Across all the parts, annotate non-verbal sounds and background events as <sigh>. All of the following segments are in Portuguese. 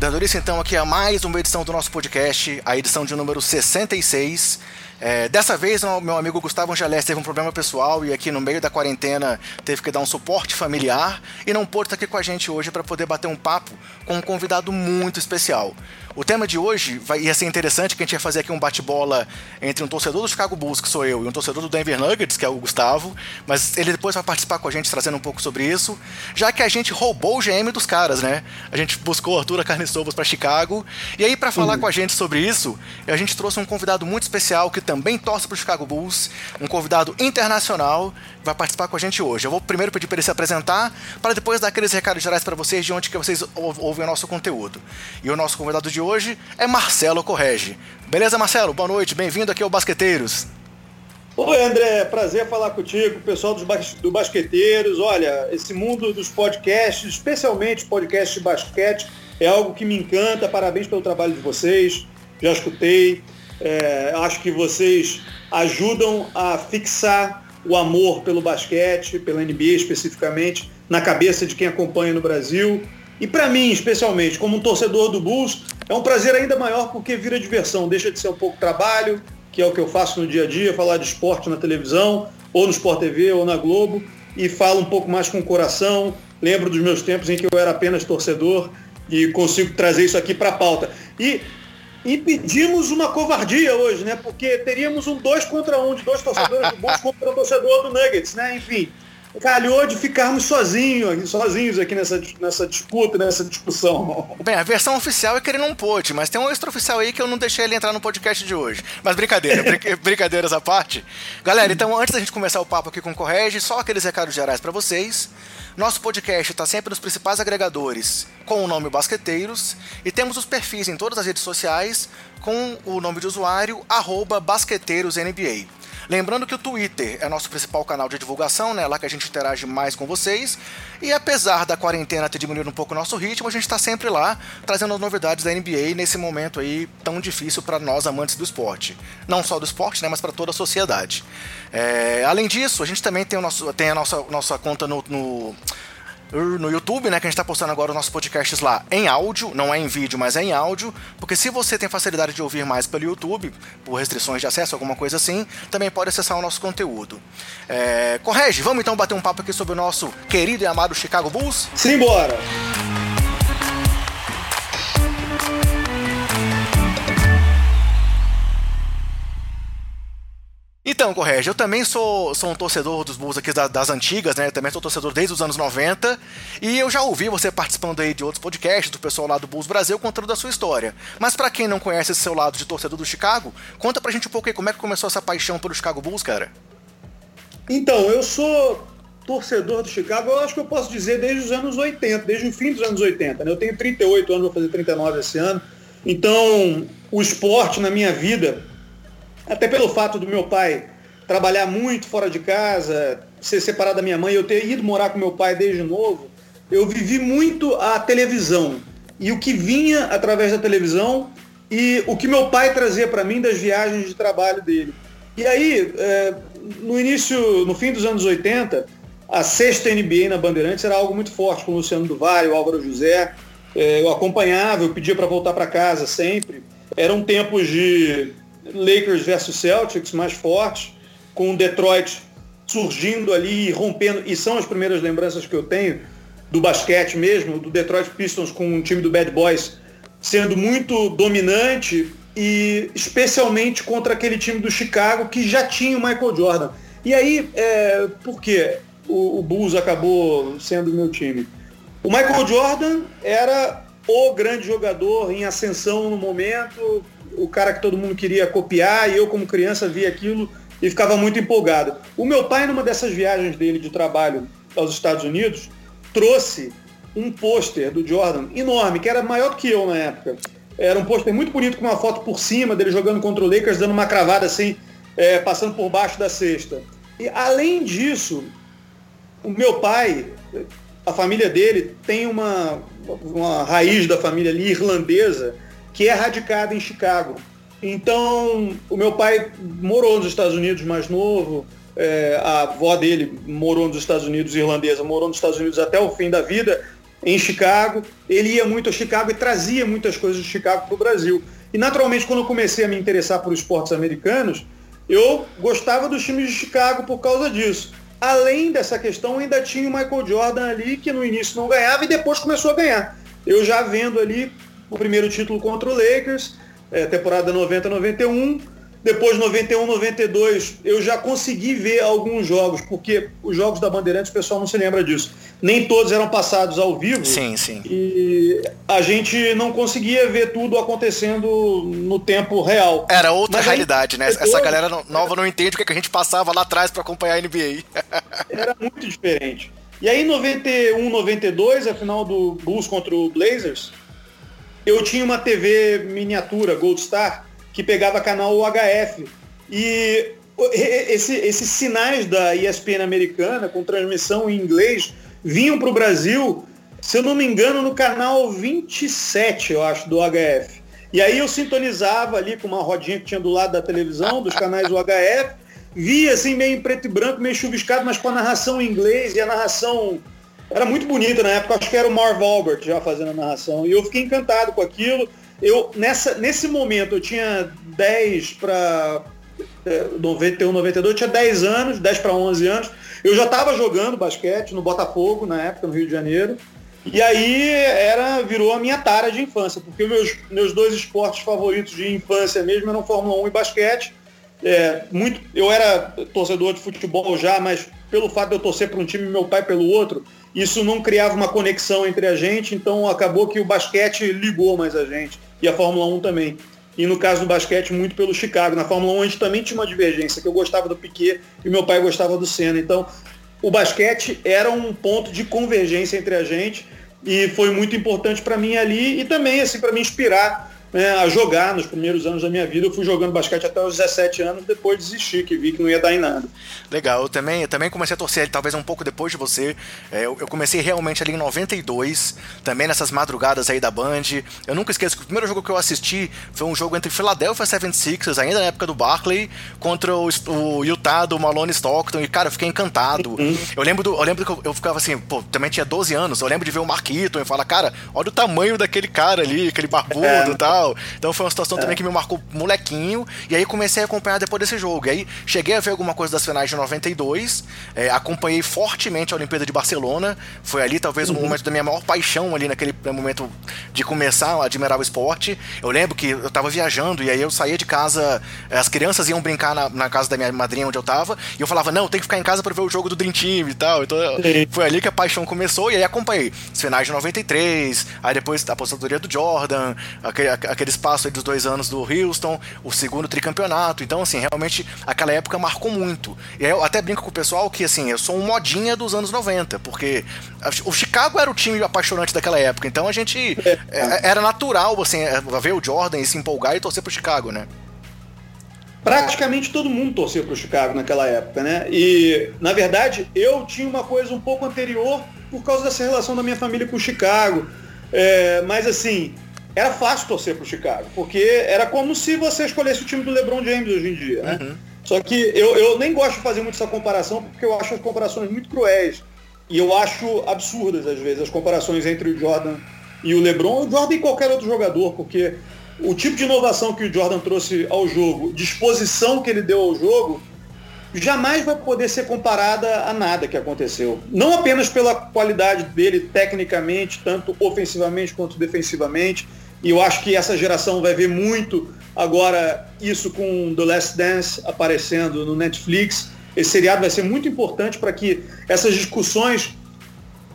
Dando início então aqui a mais uma edição do nosso podcast, a edição de número 66. É, dessa vez, meu amigo Gustavo Angelés teve um problema pessoal e aqui no meio da quarentena teve que dar um suporte familiar e não pôde estar aqui com a gente hoje para poder bater um papo com um convidado muito especial. O tema de hoje vai, ia ser interessante, que a gente ia fazer aqui um bate-bola entre um torcedor do Chicago Bulls, que sou eu, e um torcedor do Denver Nuggets, que é o Gustavo, mas ele depois vai participar com a gente trazendo um pouco sobre isso, já que a gente roubou o GM dos caras, né? A gente buscou Arthur Carniçovas para Chicago, e aí para falar uhum. com a gente sobre isso, a gente trouxe um convidado muito especial que também torce para o Chicago Bulls, um convidado internacional, vai participar com a gente hoje. Eu vou primeiro pedir para ele se apresentar, para depois dar aqueles recados gerais para vocês de onde que vocês ouvem o nosso conteúdo. E o nosso convidado de hoje é Marcelo Correge. Beleza, Marcelo? Boa noite, bem-vindo aqui ao Basqueteiros. Oi, André, prazer falar contigo, pessoal dos bas do Basqueteiros. Olha, esse mundo dos podcasts, especialmente podcasts de basquete, é algo que me encanta. Parabéns pelo trabalho de vocês. Já escutei. É, acho que vocês ajudam a fixar o amor pelo basquete, pela NBA especificamente, na cabeça de quem acompanha no Brasil. E para mim, especialmente, como um torcedor do Bulls, é um prazer ainda maior porque vira diversão, deixa de ser um pouco trabalho, que é o que eu faço no dia a dia, falar de esporte na televisão, ou no Sport TV, ou na Globo, e falo um pouco mais com o coração. Lembro dos meus tempos em que eu era apenas torcedor e consigo trazer isso aqui para a pauta. E impedimos uma covardia hoje, né? Porque teríamos um dois contra um de dois torcedores do Bulls contra o torcedor do Nuggets, né? Enfim, calhou de ficarmos sozinhos, sozinhos aqui nessa, nessa disputa, nessa discussão. Bem, a versão oficial é que ele não pôde, mas tem um extraoficial aí que eu não deixei ele entrar no podcast de hoje. Mas brincadeira, brin <laughs> brincadeiras à parte. Galera, então antes da gente começar o papo aqui com o Correge, só aqueles recados gerais para vocês. Nosso podcast está sempre nos principais agregadores com o nome Basqueteiros e temos os perfis em todas as redes sociais com o nome de usuário BasqueteirosNBA. Lembrando que o Twitter é nosso principal canal de divulgação, né? Lá que a gente interage mais com vocês. E apesar da quarentena ter diminuído um pouco o nosso ritmo, a gente está sempre lá trazendo as novidades da NBA nesse momento aí tão difícil para nós amantes do esporte. Não só do esporte, né? Mas para toda a sociedade. É, além disso, a gente também tem, o nosso, tem a nossa, nossa conta no, no no YouTube, né? Que a gente tá postando agora os nossos podcasts lá em áudio, não é em vídeo, mas é em áudio. Porque se você tem facilidade de ouvir mais pelo YouTube, por restrições de acesso, alguma coisa assim, também pode acessar o nosso conteúdo. É... Correge, vamos então bater um papo aqui sobre o nosso querido e amado Chicago Bulls? Simbora! Então, Correge, eu também sou, sou um torcedor dos Bulls aqui das, das antigas, né? Eu também sou torcedor desde os anos 90. E eu já ouvi você participando aí de outros podcasts do pessoal lá do Bulls Brasil contando da sua história. Mas para quem não conhece esse seu lado de torcedor do Chicago, conta pra gente um pouco aí como é que começou essa paixão pelo Chicago Bulls, cara. Então, eu sou torcedor do Chicago, eu acho que eu posso dizer desde os anos 80, desde o fim dos anos 80. Né? Eu tenho 38 anos, vou fazer 39 esse ano. Então, o esporte na minha vida até pelo fato do meu pai trabalhar muito fora de casa, ser separado da minha mãe, eu ter ido morar com meu pai desde novo, eu vivi muito a televisão. E o que vinha através da televisão e o que meu pai trazia para mim das viagens de trabalho dele. E aí, é, no início, no fim dos anos 80, a sexta NBA na Bandeirantes era algo muito forte, com o Luciano Duval, o Álvaro José. É, eu acompanhava, eu pedia para voltar para casa sempre. Eram tempos de Lakers versus Celtics mais fortes, com Detroit surgindo ali e rompendo, e são as primeiras lembranças que eu tenho do basquete mesmo, do Detroit Pistons com o time do Bad Boys sendo muito dominante e especialmente contra aquele time do Chicago que já tinha o Michael Jordan. E aí, é, por que o, o Bulls acabou sendo o meu time? O Michael Jordan era o grande jogador em ascensão no momento, o cara que todo mundo queria copiar e eu como criança via aquilo e ficava muito empolgado. O meu pai, numa dessas viagens dele de trabalho aos Estados Unidos, trouxe um pôster do Jordan enorme, que era maior do que eu na época. Era um pôster muito bonito com uma foto por cima dele jogando contra o Lakers, dando uma cravada assim, é, passando por baixo da cesta. E além disso, o meu pai, a família dele tem uma, uma raiz da família ali irlandesa, que é radicada em Chicago. Então, o meu pai morou nos Estados Unidos mais novo, é, a avó dele morou nos Estados Unidos, irlandesa, morou nos Estados Unidos até o fim da vida, em Chicago. Ele ia muito a Chicago e trazia muitas coisas de Chicago para o Brasil. E naturalmente, quando eu comecei a me interessar por esportes americanos, eu gostava dos times de Chicago por causa disso. Além dessa questão, ainda tinha o Michael Jordan ali, que no início não ganhava e depois começou a ganhar. Eu já vendo ali o primeiro título contra o Lakers, é, temporada 90-91, depois 91, 92, eu já consegui ver alguns jogos, porque os jogos da Bandeirantes o pessoal não se lembra disso. Nem todos eram passados ao vivo. Sim, sim. E a gente não conseguia ver tudo acontecendo no tempo real. Era outra Mas realidade, né? Essa galera nova não entende o que a gente passava lá atrás para acompanhar a NBA. <laughs> Era muito diferente. E aí, 91, 92, a final do Bulls contra o Blazers, eu tinha uma TV miniatura Gold Star que pegava canal UHF. E esse, esses sinais da ESPN americana, com transmissão em inglês, vinham para o Brasil, se eu não me engano, no canal 27, eu acho, do UHF. E aí eu sintonizava ali com uma rodinha que tinha do lado da televisão, dos canais UHF, via assim meio em preto e branco, meio chuviscado, mas com a narração em inglês e a narração era muito bonita na época, acho que era o Marv Albert já fazendo a narração. E eu fiquei encantado com aquilo eu nessa, nesse momento eu tinha 10 para 91, 92, eu tinha 10 anos, 10 para 11 anos. Eu já estava jogando basquete no Botafogo na época, no Rio de Janeiro. E aí era, virou a minha tara de infância, porque meus, meus dois esportes favoritos de infância mesmo eram Fórmula 1 e basquete. É, muito, eu era torcedor de futebol já, mas pelo fato de eu torcer para um time e meu pai pelo outro, isso não criava uma conexão entre a gente, então acabou que o basquete ligou mais a gente e a Fórmula 1 também. E no caso do basquete, muito pelo Chicago. Na Fórmula 1 a gente também tinha uma divergência, que eu gostava do Piquet e meu pai gostava do Senna. Então, o basquete era um ponto de convergência entre a gente e foi muito importante para mim ali e também assim para me inspirar né, a jogar nos primeiros anos da minha vida. Eu fui jogando basquete até os 17 anos, depois desisti, que vi que não ia dar em nada. Legal, eu também, eu também comecei a torcer talvez um pouco depois de você. É, eu, eu, comecei realmente ali em 92, também nessas madrugadas aí da Band. Eu nunca esqueço que o primeiro jogo que eu assisti foi um jogo entre Philadelphia 76ers, ainda na época do Barkley, contra o, o Utah do Malone Stockton. E, cara, eu fiquei encantado. Uhum. Eu lembro do, eu lembro que eu, eu, ficava assim, pô, também tinha 12 anos. Eu lembro de ver o Marquito e falar, cara, olha o tamanho daquele cara ali, aquele barbudo é. e tal tal. Então foi uma situação é. também que me marcou molequinho. E aí comecei a acompanhar depois desse jogo. E aí cheguei a ver alguma coisa das finais de 92. É, acompanhei fortemente a Olimpíada de Barcelona. Foi ali talvez uhum. o momento da minha maior paixão ali naquele momento de começar a admirar o esporte. Eu lembro que eu tava viajando e aí eu saía de casa, é, as crianças iam brincar na, na casa da minha madrinha onde eu tava. E eu falava, não, tem que ficar em casa para ver o jogo do Dream Team e tal. Então foi ali que a paixão começou. E aí acompanhei as finais de 93, aí depois a aposentadoria do Jordan, aquele, aquele espaço dos dois anos do Houston, o segundo tricampeonato. Então, assim, realmente aquela época marcou muito. E eu até brinco com o pessoal que, assim, eu sou um modinha dos anos 90, porque o Chicago era o time apaixonante daquela época. Então a gente. É, é era natural, assim, é, ver o Jordan e se empolgar e torcer pro Chicago, né? praticamente todo mundo torcia para o Chicago naquela época, né? E, na verdade, eu tinha uma coisa um pouco anterior por causa dessa relação da minha família com o Chicago. É, mas, assim, era fácil torcer pro Chicago, porque era como se você escolhesse o time do LeBron James hoje em dia, né? Uhum. Só que eu, eu nem gosto de fazer muito essa comparação, porque eu acho as comparações muito cruéis. E eu acho absurdas, às vezes, as comparações entre o Jordan e o LeBron, o Jordan e qualquer outro jogador, porque o tipo de inovação que o Jordan trouxe ao jogo, disposição que ele deu ao jogo, jamais vai poder ser comparada a nada que aconteceu. Não apenas pela qualidade dele tecnicamente, tanto ofensivamente quanto defensivamente, e eu acho que essa geração vai ver muito agora isso com The Last Dance aparecendo no Netflix. Esse seriado vai ser muito importante para que essas discussões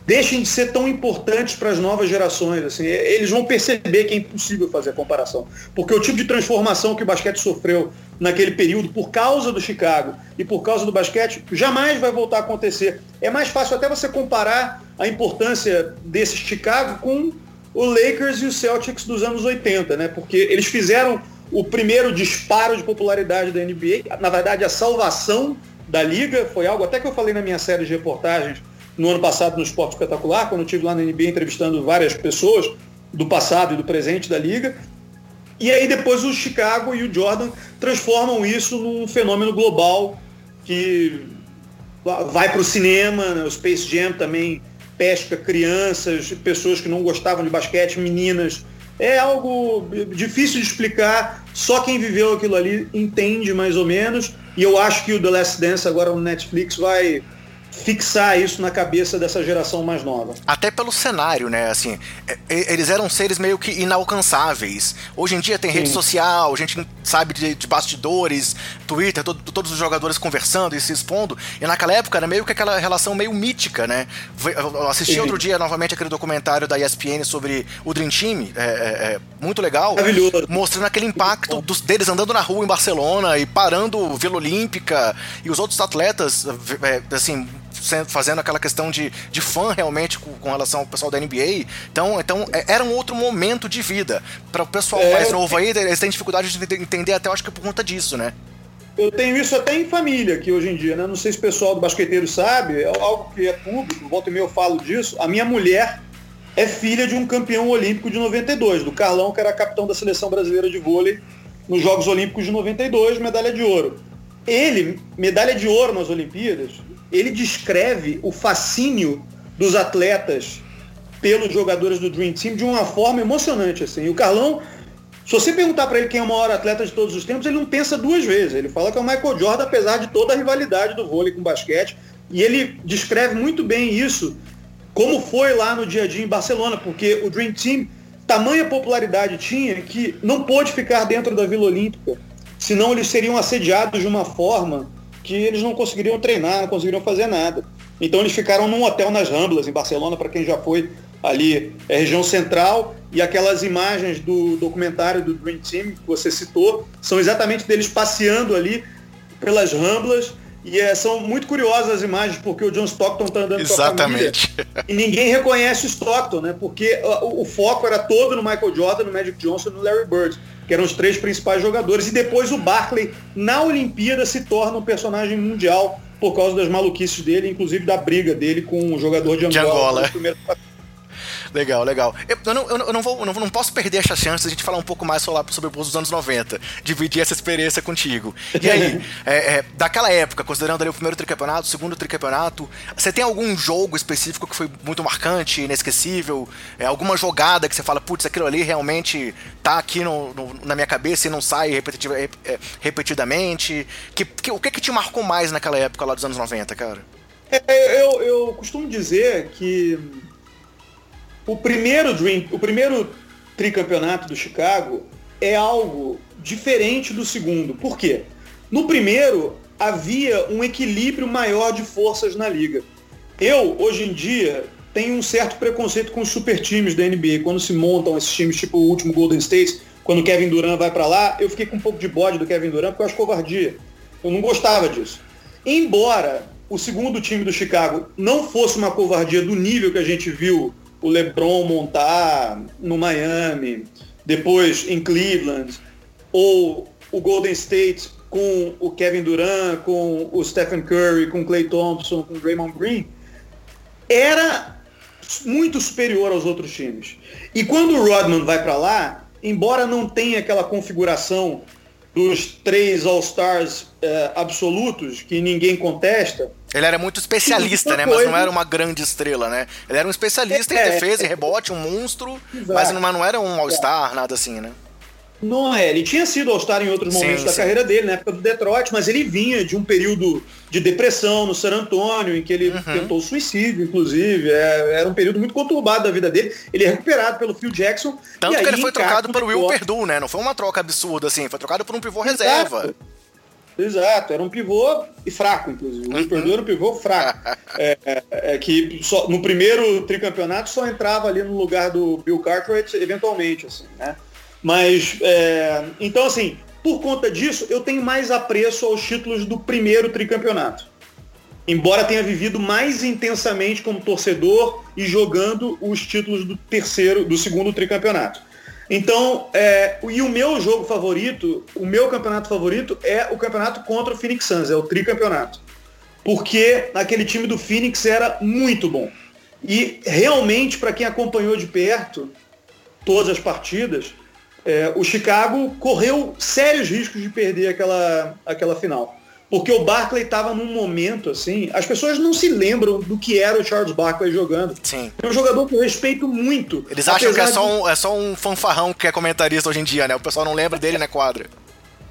deixem de ser tão importantes para as novas gerações. Assim, eles vão perceber que é impossível fazer a comparação. Porque o tipo de transformação que o basquete sofreu naquele período por causa do Chicago e por causa do basquete jamais vai voltar a acontecer. É mais fácil até você comparar a importância desse Chicago com o Lakers e o Celtics dos anos 80, né? Porque eles fizeram o primeiro disparo de popularidade da NBA, na verdade a salvação da liga, foi algo até que eu falei na minha série de reportagens no ano passado no Esporte Espetacular, quando eu estive lá na NBA entrevistando várias pessoas do passado e do presente da liga. E aí depois o Chicago e o Jordan transformam isso num fenômeno global que vai para o cinema, né? o Space Jam também pesca crianças, pessoas que não gostavam de basquete, meninas. É algo difícil de explicar, só quem viveu aquilo ali entende mais ou menos. E eu acho que o The Last Dance agora no Netflix vai fixar isso na cabeça dessa geração mais nova. Até pelo cenário, né? Assim, eles eram seres meio que inalcançáveis. Hoje em dia tem Sim. rede social, a gente sabe de, de bastidores, Twitter, todo, todos os jogadores conversando e se expondo. E naquela época era meio que aquela relação meio mítica, né? Eu assisti Sim. outro dia novamente aquele documentário da ESPN sobre o Dream Team, é, é, é muito legal. Maravilhoso. Mostrando aquele impacto dos, deles andando na rua em Barcelona e parando Vila Olímpica e os outros atletas, é, assim, fazendo aquela questão de, de fã realmente com, com, relação ao pessoal da NBA. Então, então é, era um outro momento de vida. Para o pessoal é, mais novo aí, eles têm dificuldade de entender até, eu acho que por conta disso, né? Eu tenho isso até em família aqui hoje em dia, né? Não sei se o pessoal do basqueteiro sabe, é algo que é público, volta e meia eu falo disso. A minha mulher é filha de um campeão olímpico de 92, do Carlão, que era capitão da seleção brasileira de vôlei nos Jogos Olímpicos de 92, medalha de ouro. Ele, medalha de ouro nas Olimpíadas, ele descreve o fascínio dos atletas pelos jogadores do Dream Team de uma forma emocionante. Assim. O Carlão, se você perguntar para ele quem é o maior atleta de todos os tempos, ele não pensa duas vezes. Ele fala que é o Michael Jordan, apesar de toda a rivalidade do vôlei com o basquete. E ele descreve muito bem isso, como foi lá no dia a dia em Barcelona, porque o Dream Team, tamanha popularidade tinha que não pôde ficar dentro da Vila Olímpica, senão eles seriam assediados de uma forma que eles não conseguiriam treinar, não conseguiriam fazer nada. Então eles ficaram num hotel nas Ramblas, em Barcelona, para quem já foi ali, é região central, e aquelas imagens do documentário do Dream Team que você citou, são exatamente deles passeando ali pelas Ramblas, e é, são muito curiosas as imagens, porque o John Stockton está andando Exatamente. com a família, e ninguém reconhece o Stockton, né? Porque o, o, foco era todo no Michael Jordan, no Magic Johnson e no Larry Bird que eram os três principais jogadores. E depois o Barkley, na Olimpíada, se torna um personagem mundial por causa das maluquices dele, inclusive da briga dele com o jogador de Angola. De Angola. Legal, legal. Eu, não, eu não, vou, não, não posso perder essa chance de a gente falar um pouco mais sobre o Bulls dos anos 90, dividir essa experiência contigo. E aí, <laughs> é, é, daquela época, considerando ali o primeiro tricampeonato, o segundo tricampeonato, você tem algum jogo específico que foi muito marcante, inesquecível? É, alguma jogada que você fala, putz, aquilo ali realmente tá aqui no, no, na minha cabeça e não sai repetitiva, é, repetidamente? Que, que, o que que te marcou mais naquela época lá dos anos 90, cara? É, eu, eu costumo dizer que o primeiro Dream, o primeiro tricampeonato do Chicago é algo diferente do segundo. Por quê? No primeiro havia um equilíbrio maior de forças na liga. Eu, hoje em dia, tenho um certo preconceito com os super times da NBA. Quando se montam esses times, tipo o último Golden State, quando o Kevin Durant vai para lá, eu fiquei com um pouco de bode do Kevin Durant porque eu acho covardia. Eu não gostava disso. Embora o segundo time do Chicago não fosse uma covardia do nível que a gente viu o LeBron montar no Miami, depois em Cleveland, ou o Golden State com o Kevin Durant, com o Stephen Curry, com o Clay Thompson, com o Draymond Green, era muito superior aos outros times. E quando o Rodman vai para lá, embora não tenha aquela configuração dos três All-Stars uh, absolutos que ninguém contesta, ele era muito especialista, né? Mas não era uma grande estrela, né? Ele era um especialista é, em defesa e é, rebote, um monstro, mas não, não era um All-Star, nada assim, né? Não é, ele tinha sido All-Star em outros momentos sim, da sim. carreira dele, na época do Detroit, mas ele vinha de um período de depressão no San Antonio, em que ele uhum. tentou suicídio, inclusive. É, era um período muito conturbado da vida dele. Ele é recuperado pelo Phil Jackson. Tanto que ele foi trocado pelo Will Perdue, né? Não foi uma troca absurda assim, foi trocado por um pivô Exato. reserva. Exato, era um pivô e fraco, inclusive. O uhum. Perdue era um pivô fraco. <laughs> é, é, é, que só, no primeiro tricampeonato só entrava ali no lugar do Bill Cartwright, eventualmente, assim, né? Mas, é, então assim, por conta disso, eu tenho mais apreço aos títulos do primeiro tricampeonato. Embora tenha vivido mais intensamente como torcedor e jogando os títulos do terceiro, do segundo tricampeonato. Então, é, e o meu jogo favorito, o meu campeonato favorito é o campeonato contra o Phoenix Suns, é o tricampeonato. Porque aquele time do Phoenix era muito bom. E realmente, para quem acompanhou de perto todas as partidas, é, o Chicago correu sérios riscos de perder aquela, aquela final. porque o Barkley estava num momento assim, as pessoas não se lembram do que era o Charles Barkley jogando. Sim. É um jogador que eu respeito muito. Eles acham que é só, um, é só um fanfarrão que é comentarista hoje em dia, né? O pessoal não lembra dele na quadra.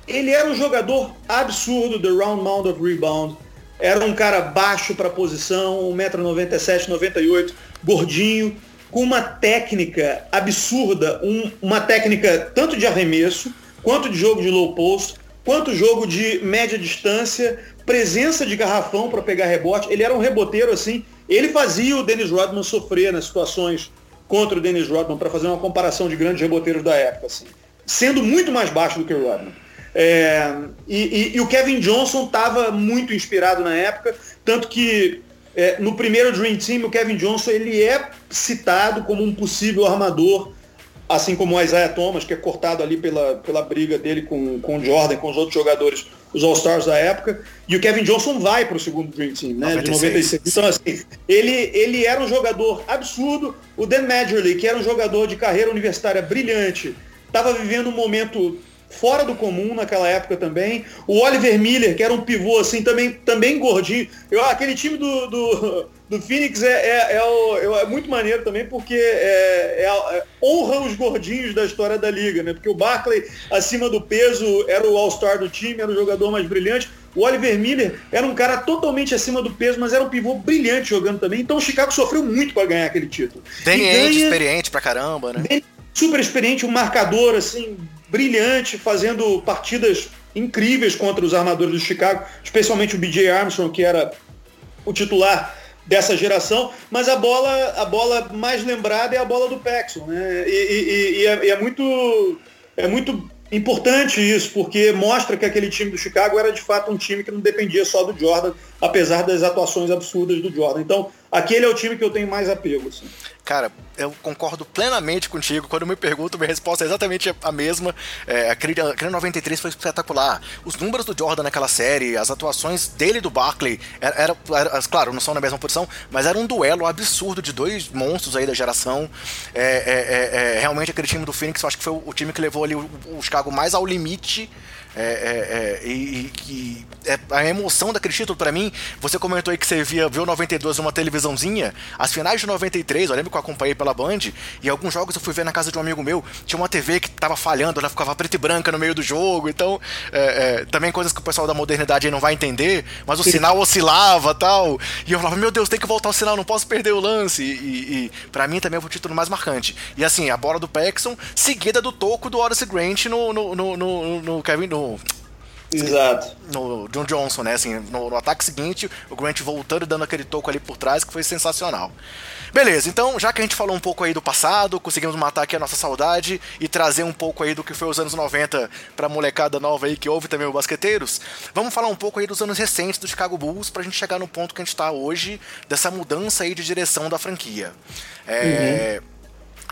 Ele era um jogador absurdo do round mound of rebound. Era um cara baixo para posição, 1,97m, 98 gordinho, com uma técnica absurda, um, uma técnica tanto de arremesso, quanto de jogo de low post, quanto jogo de média distância, presença de garrafão para pegar rebote. Ele era um reboteiro assim. Ele fazia o Dennis Rodman sofrer nas situações contra o Dennis Rodman para fazer uma comparação de grandes reboteiros da época, assim, sendo muito mais baixo do que o Rodman. É, e, e, e, o Kevin Johnson estava muito inspirado na época, tanto que é, no primeiro Dream Team o Kevin Johnson ele é citado como um possível armador assim como o Isaiah Thomas, que é cortado ali pela, pela briga dele com, com o Jordan, com os outros jogadores, os All-Stars da época, e o Kevin Johnson vai para o segundo Dream Team, né, 96. de 96. Então, assim, ele, ele era um jogador absurdo, o Dan Madgerly, que era um jogador de carreira universitária brilhante, estava vivendo um momento fora do comum naquela época também. O Oliver Miller, que era um pivô assim, também, também gordinho. Eu, aquele time do, do, do Phoenix é, é, é, o, é, muito maneiro também, porque é, é, honra os gordinhos da história da liga, né? Porque o Barkley, acima do peso, era o All-Star do time, era o jogador mais brilhante. O Oliver Miller era um cara totalmente acima do peso, mas era um pivô brilhante jogando também. Então o Chicago sofreu muito para ganhar aquele título. Danny ganha... experiente pra caramba, né? Super experiente, um marcador assim brilhante, fazendo partidas incríveis contra os armadores do Chicago, especialmente o BJ Armstrong, que era o titular dessa geração, mas a bola, a bola mais lembrada é a bola do Paxson, né? E, e, e, é, é, muito, é muito importante isso, porque mostra que aquele time do Chicago era de fato um time que não dependia só do Jordan, apesar das atuações absurdas do Jordan. Então, aquele é o time que eu tenho mais apego. Assim. Cara, eu concordo plenamente contigo. Quando me pergunto, minha resposta é exatamente a mesma. É, aquele, aquele 93 foi espetacular. Os números do Jordan naquela série, as atuações dele e do Barkley, era, era, era, claro, não são na mesma posição, mas era um duelo absurdo de dois monstros aí da geração. É, é, é, é realmente aquele time do Phoenix, eu acho que foi o, o time que levou ali o, o Chicago mais ao limite é, é, é, e, e é, a emoção daquele título, para mim, você comentou aí que você via, viu 92 numa televisãozinha. As finais de 93, eu lembro que eu acompanhei pela Band, e alguns jogos eu fui ver na casa de um amigo meu, tinha uma TV que tava falhando, ela ficava preta e branca no meio do jogo, então, é, é, também coisas que o pessoal da modernidade aí não vai entender, mas o sinal oscilava tal. E eu falava, meu Deus, tem que voltar o sinal, não posso perder o lance. E, e, e para mim também foi o título mais marcante. E assim, a bola do Paxson, seguida do toco do Horace Grant no, no, no, no, no Kevin. No, Exato. No John Johnson, né? Assim, no, no, ataque seguinte, o Grant voltando e dando aquele toco ali por trás, que foi sensacional. Beleza, então, já que a gente falou um pouco aí do passado, conseguimos matar aqui a nossa saudade e trazer um pouco aí do que foi os anos 90 pra molecada nova aí que ouve também o Basqueteiros, vamos falar um pouco aí dos anos recentes do Chicago Bulls pra gente chegar no ponto que a gente tá hoje, dessa mudança aí de direção da franquia. É. Uhum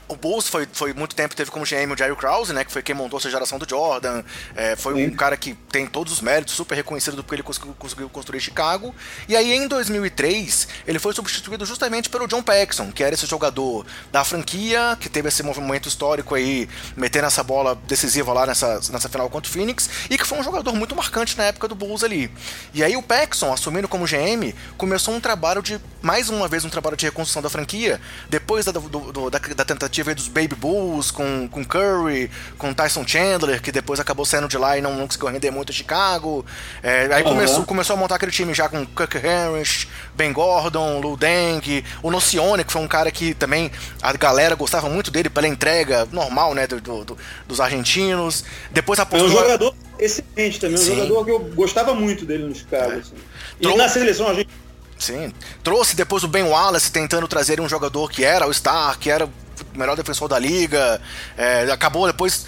o Bulls foi, foi muito tempo teve como GM o Jerry Krause, né, que foi quem montou essa geração do Jordan, é, foi Sim. um cara que tem todos os méritos, super reconhecido porque ele conseguiu, conseguiu, construir Chicago. E aí em 2003 ele foi substituído justamente pelo John Paxson, que era esse jogador da franquia que teve esse movimento histórico aí, metendo essa bola decisiva lá nessa, nessa final contra o Phoenix e que foi um jogador muito marcante na época do Bulls ali. E aí o Paxson, assumindo como GM, começou um trabalho de mais uma vez um trabalho de reconstrução da franquia depois da, do, do, da, da tentativa tentativa dos Baby Bulls com, com Curry, com Tyson Chandler, que depois acabou saindo de lá e não, não conseguiu render muito a Chicago. É, aí uhum. começou, começou a montar aquele time já com Kirk Harris, Ben Gordon, Lou Deng, o Nocione, que foi um cara que também a galera gostava muito dele pela entrega normal, né, do, do dos argentinos. Depois apostou... É um jogador excelente também, um Sim. jogador que eu gostava muito dele no Chicago. É. Assim. E na seleção a gente Sim. Trouxe depois o Ben Wallace tentando trazer um jogador que era o Star, que era melhor defensor da liga. É, acabou depois,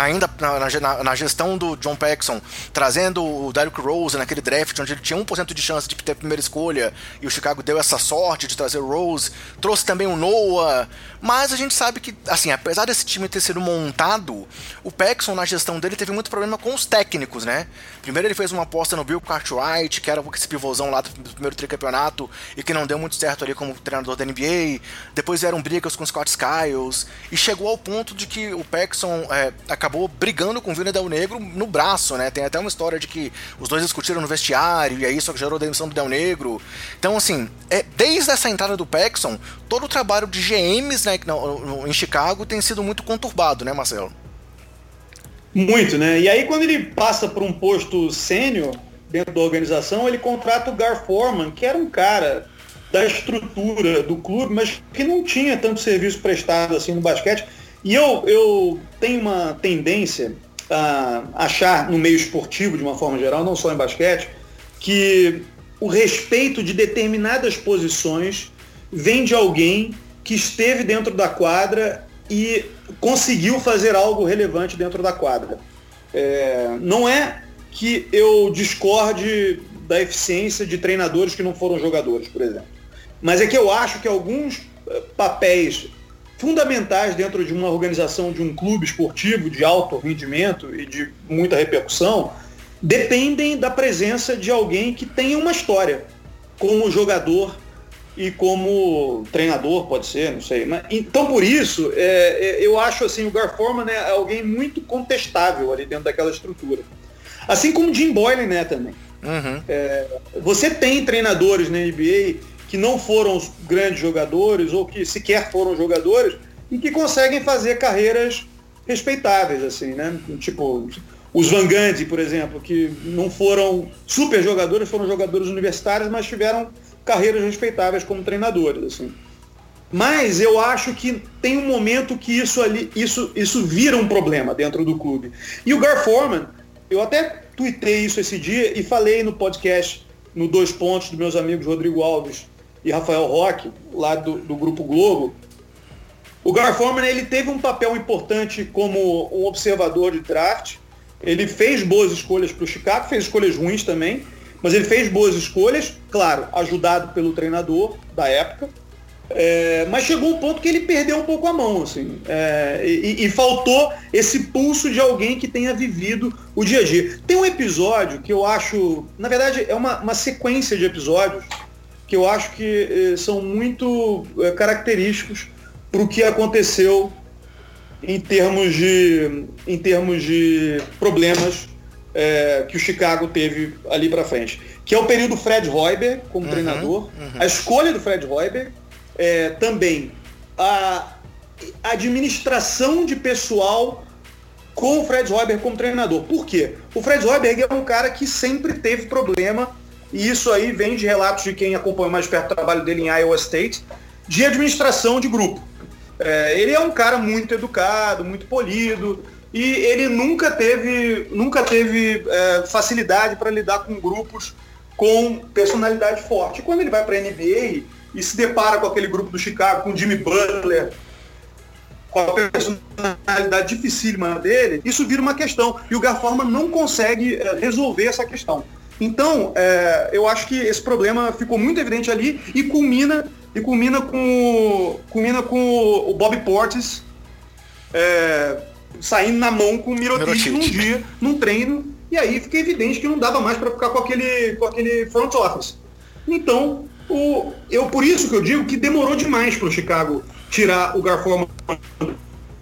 ainda na, na, na, gestão do John Paxson, trazendo o Derrick Rose naquele draft onde ele tinha 1% de chance de ter a primeira escolha e o Chicago deu essa sorte de trazer o Rose. Trouxe também o Noah. Mas a gente sabe que, assim, apesar desse time ter sido montado, o Paxson na gestão dele teve muito problema com os técnicos, né? Primeiro ele fez uma aposta no Bill Cartwright, que era esse pivôzão lá do primeiro tricampeonato e que não deu muito certo ali como treinador da NBA. Depois vieram brigas com o Scott Skiles, e chegou ao ponto de que o Paxson é, acabou brigando com o Vina Del Negro no braço, né? Tem até uma história de que os dois discutiram no vestiário, e aí isso gerou a demissão do Del Negro. Então, assim, é, desde essa entrada do Paxson, todo o trabalho de GMs né, em Chicago tem sido muito conturbado, né, Marcelo? Muito, né? E aí quando ele passa para um posto sênior dentro da organização, ele contrata o Gar Forman, que era um cara da estrutura do clube, mas que não tinha tanto serviço prestado assim no basquete. E eu, eu tenho uma tendência a achar no meio esportivo, de uma forma geral, não só em basquete, que o respeito de determinadas posições vem de alguém que esteve dentro da quadra e conseguiu fazer algo relevante dentro da quadra. É, não é que eu discorde da eficiência de treinadores que não foram jogadores, por exemplo. Mas é que eu acho que alguns eh, papéis fundamentais dentro de uma organização de um clube esportivo de alto rendimento e de muita repercussão dependem da presença de alguém que tenha uma história como jogador e como treinador, pode ser, não sei. Mas, então, por isso, é, é, eu acho assim, o Gar Forman é alguém muito contestável ali dentro daquela estrutura. Assim como Jim Boylan né, também. Uhum. É, você tem treinadores na NBA que não foram grandes jogadores ou que sequer foram jogadores e que conseguem fazer carreiras respeitáveis, assim, né? Tipo, os Van Gundy, por exemplo, que não foram super jogadores, foram jogadores universitários, mas tiveram carreiras respeitáveis como treinadores, assim. Mas eu acho que tem um momento que isso ali, isso, isso vira um problema dentro do clube. E o Gar Forman, eu até tuitei isso esse dia e falei no podcast, no Dois Pontos, dos meus amigos Rodrigo Alves e Rafael Roque, lá do, do Grupo Globo. O Gar Forman, ele teve um papel importante como um observador de draft. Ele fez boas escolhas para o Chicago, fez escolhas ruins também, mas ele fez boas escolhas, claro, ajudado pelo treinador da época. É, mas chegou um ponto que ele perdeu um pouco a mão, assim, é, e, e, faltou esse pulso de alguém que tenha vivido o dia a dia. Tem um episódio que eu acho, na verdade, é uma, uma sequência de episódios que eu acho que eh, são muito eh, característicos para o que aconteceu em termos de, em termos de problemas é, que o Chicago teve ali para frente, que é o período Fred Hoiber como uhum, treinador, uhum. a escolha do Fred Hoiber, é, também a administração de pessoal com o Fred Hoiber como treinador. Por quê? O Fred Hoiberg é um cara que sempre teve problema, e isso aí vem de relatos de quem acompanha mais perto o trabalho dele em Iowa State, de administração de grupo. É, ele é um cara muito educado, muito polido, e ele nunca teve, nunca teve é, facilidade para lidar com grupos com personalidade forte. Quando ele vai para a NBA e se depara com aquele grupo do Chicago, com Jimmy Butler, com a personalidade dificílima dele, isso vira uma questão. E o Garforma não consegue é, resolver essa questão. Então, é, eu acho que esse problema ficou muito evidente ali e culmina, e culmina, com, culmina com o Bob Portis é, saindo na mão com o Mirotic num dia, num treino, e aí fica evidente que não dava mais para ficar com aquele, com aquele front office. Então, o, eu por isso que eu digo que demorou demais para o Chicago tirar o Garforman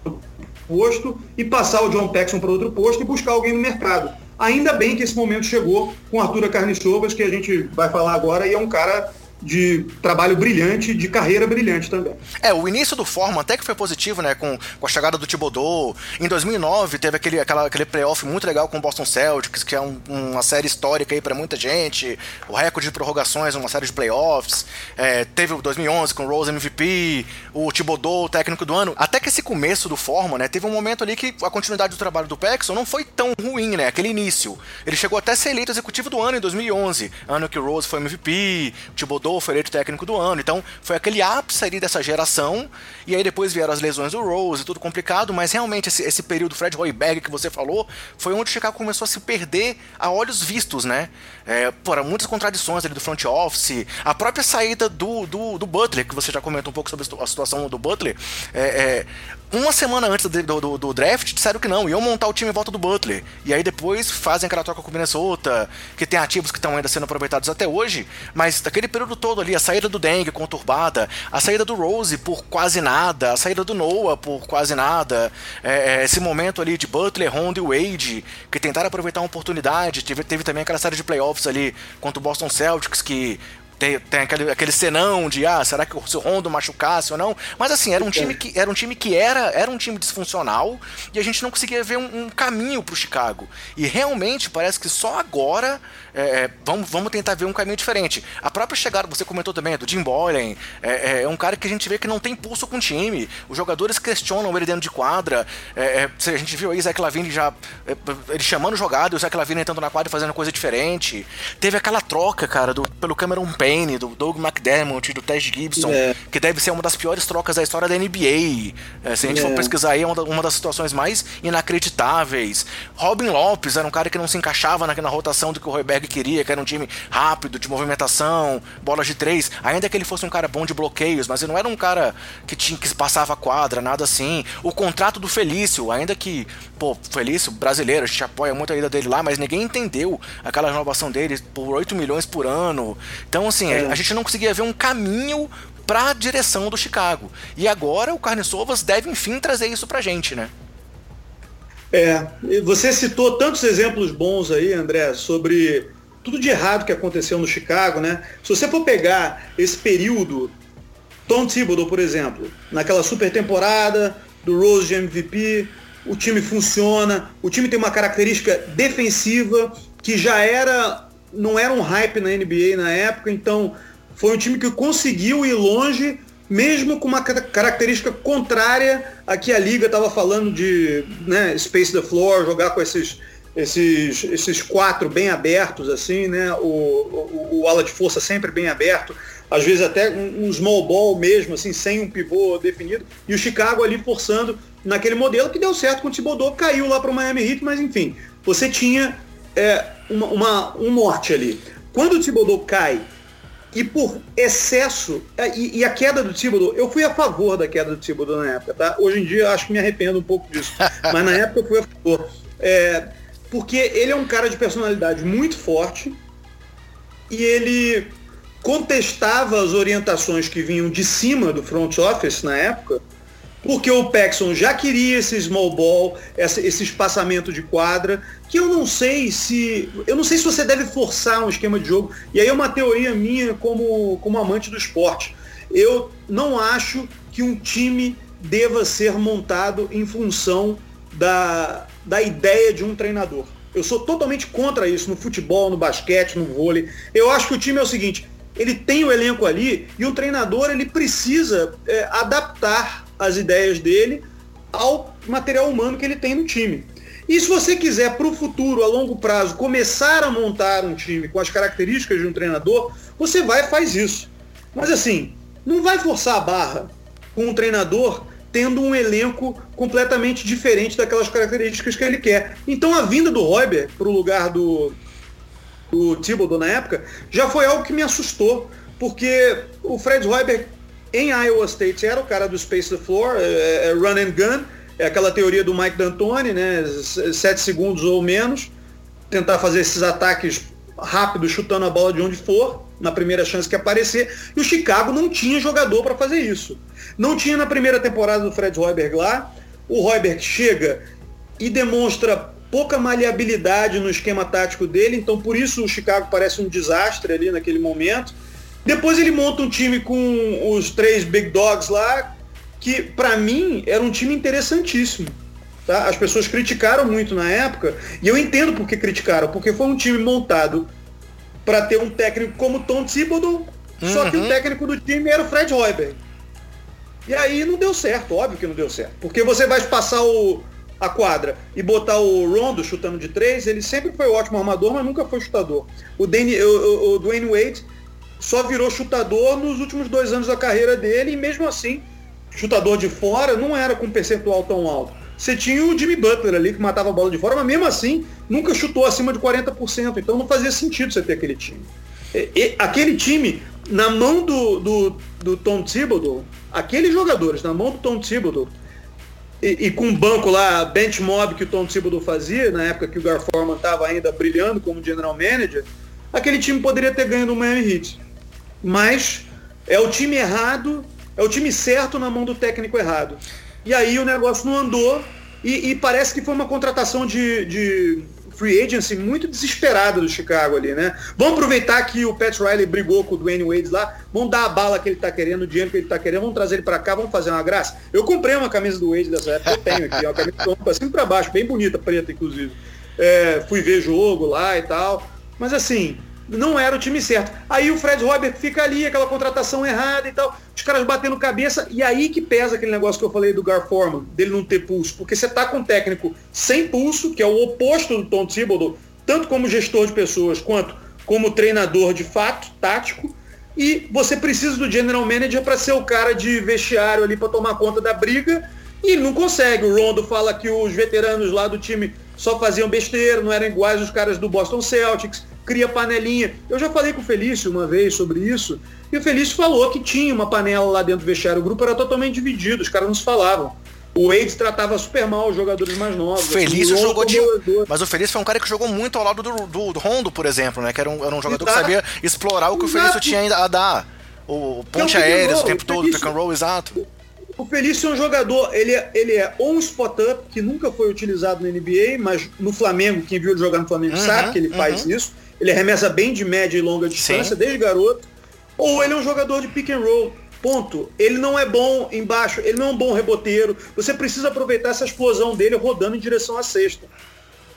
do posto e passar o John Paxson para outro posto e buscar alguém no mercado. Ainda bem que esse momento chegou com Arthur Carniçovas, que a gente vai falar agora, e é um cara de trabalho brilhante, de carreira brilhante também. É, o início do Forma até que foi positivo, né, com, com a chegada do Thibodeau. Em 2009 teve aquele, aquele playoff muito legal com o Boston Celtics, que é um, uma série histórica aí para muita gente. O recorde de prorrogações, uma série de playoffs. É, teve o 2011 com o Rose MVP, o Thibodeau, técnico do ano. Até que esse começo do Forma, né, teve um momento ali que a continuidade do trabalho do Paxson não foi tão ruim, né, aquele início. Ele chegou até a ser eleito executivo do ano em 2011, ano que o Rose foi MVP, o Thibodeau foi eleito técnico do ano. Então foi aquele ápice ali dessa geração. E aí depois vieram as lesões do Rose, tudo complicado. Mas realmente esse, esse período Fred Hoiberg que você falou foi onde o Chicago começou a se perder a olhos vistos, né? É, muitas contradições ali do front office. A própria saída do, do, do Butler, que você já comentou um pouco sobre a situação do Butler. É, é, uma semana antes do, do, do, draft, disseram que não, iam montar o time em volta do Butler. E aí depois fazem aquela troca com o Minnesota, que tem ativos que estão ainda sendo aproveitados até hoje, mas daquele período todo ali, a saída do Deng conturbada, a saída do Rose por quase nada, a saída do Noah por quase nada, é, é, esse momento ali de Butler, Honda e Wade, que tentaram aproveitar uma oportunidade, teve, teve também aquela série de playoffs ali contra o Boston Celtics, que tem, tem aquele, aquele senão de ah, será que se o Rondo machucasse ou não? Mas assim, era um time que era um time que era, era um time disfuncional e a gente não conseguia ver um, um caminho pro Chicago. E realmente parece que só agora é, é, vamos, vamos tentar ver um caminho diferente. A própria chegada, você comentou também, do Jim Boylan, é, é, é um cara que a gente vê que não tem pulso com o time. Os jogadores questionam ele dentro de quadra. É, é a gente viu aí Zach Lavine já ele chamando jogada e o Zach Lavine entrando na quadra e fazendo coisa diferente. Teve aquela troca, cara, do, pelo Cameron Payne Do Doug McDermott, do Ted Gibson, é. que deve ser uma das piores trocas da história da NBA. É, se a gente é. for pesquisar aí, é uma, uma das situações mais inacreditáveis. Robin Lopes era um cara que não se encaixava na, na rotação do que o Royberg queria, que era um time rápido, de movimentação, bolas de três. Ainda que ele fosse um cara bom de bloqueios, mas ele não era um cara que, tinha, que passava quadra, nada assim. O contrato do Felício, ainda que, pô, Felício, brasileiro, a gente apoia muito a ida dele lá, mas ninguém entendeu aquela renovação dele por 8 milhões por ano. Então, assim, assim, é. a gente não conseguia ver um caminho para a direção do Chicago. E agora o Carne Sovas deve, enfim, trazer isso pra gente, né? É, você citou tantos exemplos bons aí, André, sobre tudo de errado que aconteceu no Chicago, né? Se você for pegar esse período, Tom Thibodeau, por exemplo, naquela super temporada do Rose de MVP, o time funciona, o time tem uma característica defensiva que já era não era um hype na NBA na época, então foi um time que conseguiu ir longe, mesmo com uma característica contrária a que a liga estava falando de né, space the floor, jogar com esses, esses, esses quatro bem abertos, assim, né? O, o, o ala de força sempre bem aberto, às vezes até um, um small ball mesmo, assim, sem um pivô definido, e o Chicago ali forçando naquele modelo que deu certo com o Thibodeau, caiu lá para o Miami Heat, mas enfim, você tinha é, uma, uma, um norte ali. Quando o Thibodeau cai e por excesso, é, e, e, a queda do Thibodeau, eu fui a favor da queda do Thibodeau na época, tá? Hoje em dia acho que me arrependo um pouco disso, <laughs> mas na época eu fui a favor. É, porque ele é um cara de personalidade muito forte e ele contestava as orientações que vinham de cima do front office na época porque o Paxson já queria esse small ball, esse, espaçamento de quadra, que eu não sei se. Eu não sei se você deve forçar um esquema de jogo. E aí é uma teoria minha como, como amante do esporte. Eu não acho que um time deva ser montado em função da, da ideia de um treinador. Eu sou totalmente contra isso no futebol, no basquete, no vôlei. Eu acho que o time é o seguinte, ele tem o elenco ali e o treinador ele precisa é, adaptar as ideias dele ao material humano que ele tem no time. E se você quiser para o futuro, a longo prazo, começar a montar um time com as características de um treinador, você vai e faz isso. Mas assim, não vai forçar a barra com um treinador tendo um elenco completamente diferente daquelas características que ele quer. Então a vinda do Royber para o lugar do, do Thibodeau na época já foi algo que me assustou, porque o Fred Royber em Iowa State era o cara do Space the Floor, é, é, é, run and gun, é aquela teoria do Mike D'Antoni, né? Sete segundos ou menos, tentar fazer esses ataques rápidos, chutando a bola de onde for, na primeira chance que aparecer. E o Chicago não tinha jogador para fazer isso. Não tinha na primeira temporada do Fred Hoiberg lá. O Hoiberg chega e demonstra pouca maleabilidade no esquema tático dele, então por isso o Chicago parece um desastre ali naquele momento. Depois ele monta um time com os três big dogs lá, que para mim era um time interessantíssimo. Tá? As pessoas criticaram muito na época, e eu entendo por que criticaram, porque foi um time montado para ter um técnico como Tom Thibodeau, uhum. só que o uhum. técnico do time era o Fred Hoiberg. E aí não deu certo, óbvio que não deu certo. Porque você vai passar o, a quadra e botar o Rondo chutando de três, ele sempre foi um ótimo armador, mas nunca foi chutador. O, Danny, o, o, o Dwayne Wade só virou chutador nos últimos dois anos da carreira dele e mesmo assim, chutador de fora não era com um percentual tão alto. Você tinha o Jimmy Butler ali que matava a bola de fora, mas mesmo assim nunca chutou acima de 40%. Então não fazia sentido você ter aquele time. E, e, aquele time, na mão do, do, do Tom Thibodeau, aqueles jogadores na mão do Tom Thibodeau, e, e, com um banco lá, bench mob que o Tom Thibodeau fazia, na época que o Gar Forman estava ainda brilhando como general manager, aquele time poderia ter ganho do Miami Heat. Mas é o time errado, é o time certo na mão do técnico errado. E aí o negócio não andou e, e parece que foi uma contratação de, de free agency muito desesperada do Chicago ali, né? Vamos aproveitar que o Pat Riley brigou com o Dwayne Wade lá, vamos dar a bala que ele tá querendo, o dinheiro que ele tá querendo, vamos trazer ele para cá, vamos fazer uma graça. Eu comprei uma camisa do Wade dessa época, eu tenho aqui, uma camisa pra cima para baixo, bem bonita, preta inclusive. É, fui ver jogo lá e tal, mas assim, não era o time certo. Aí o Fred Robert fica ali, aquela contratação errada e tal, os caras batendo cabeça, e aí que pesa aquele negócio que eu falei do Gar Forman, dele não ter pulso, porque você tá com um técnico sem pulso, que é o oposto do Tom Thibodeau, tanto como gestor de pessoas, quanto como treinador de fato, tático, e você precisa do general manager para ser o cara de vestiário ali para tomar conta da briga, e não consegue. O Rondo fala que os veteranos lá do time só faziam besteira, não eram iguais os caras do Boston Celtics cria panelinha. Eu já falei com o Felício uma vez sobre isso, e o Felício falou que tinha uma panela lá dentro do vestiário. O grupo era totalmente dividido, os caras não se falavam. O Wade tratava super mal os jogadores mais novos. Felício jogou de. Mas o Felício foi um cara que jogou muito ao lado do, do, do Rondo, por exemplo, né? Que era um, era um jogador que sabia explorar o que o Felício tinha a dar. O ponte aéreo o tempo todo, pick and roll, exato. O Felício é um jogador, ele é, ele é ou um spot-up, que nunca foi utilizado na NBA, mas no Flamengo, quem viu ele jogar no Flamengo uhum, sabe que ele uhum. faz isso. Ele arremessa bem de média e longa distância, Sim. desde garoto. Ou ele é um jogador de pick and roll. Ponto. Ele não é bom embaixo, ele não é um bom reboteiro. Você precisa aproveitar essa explosão dele rodando em direção à cesta.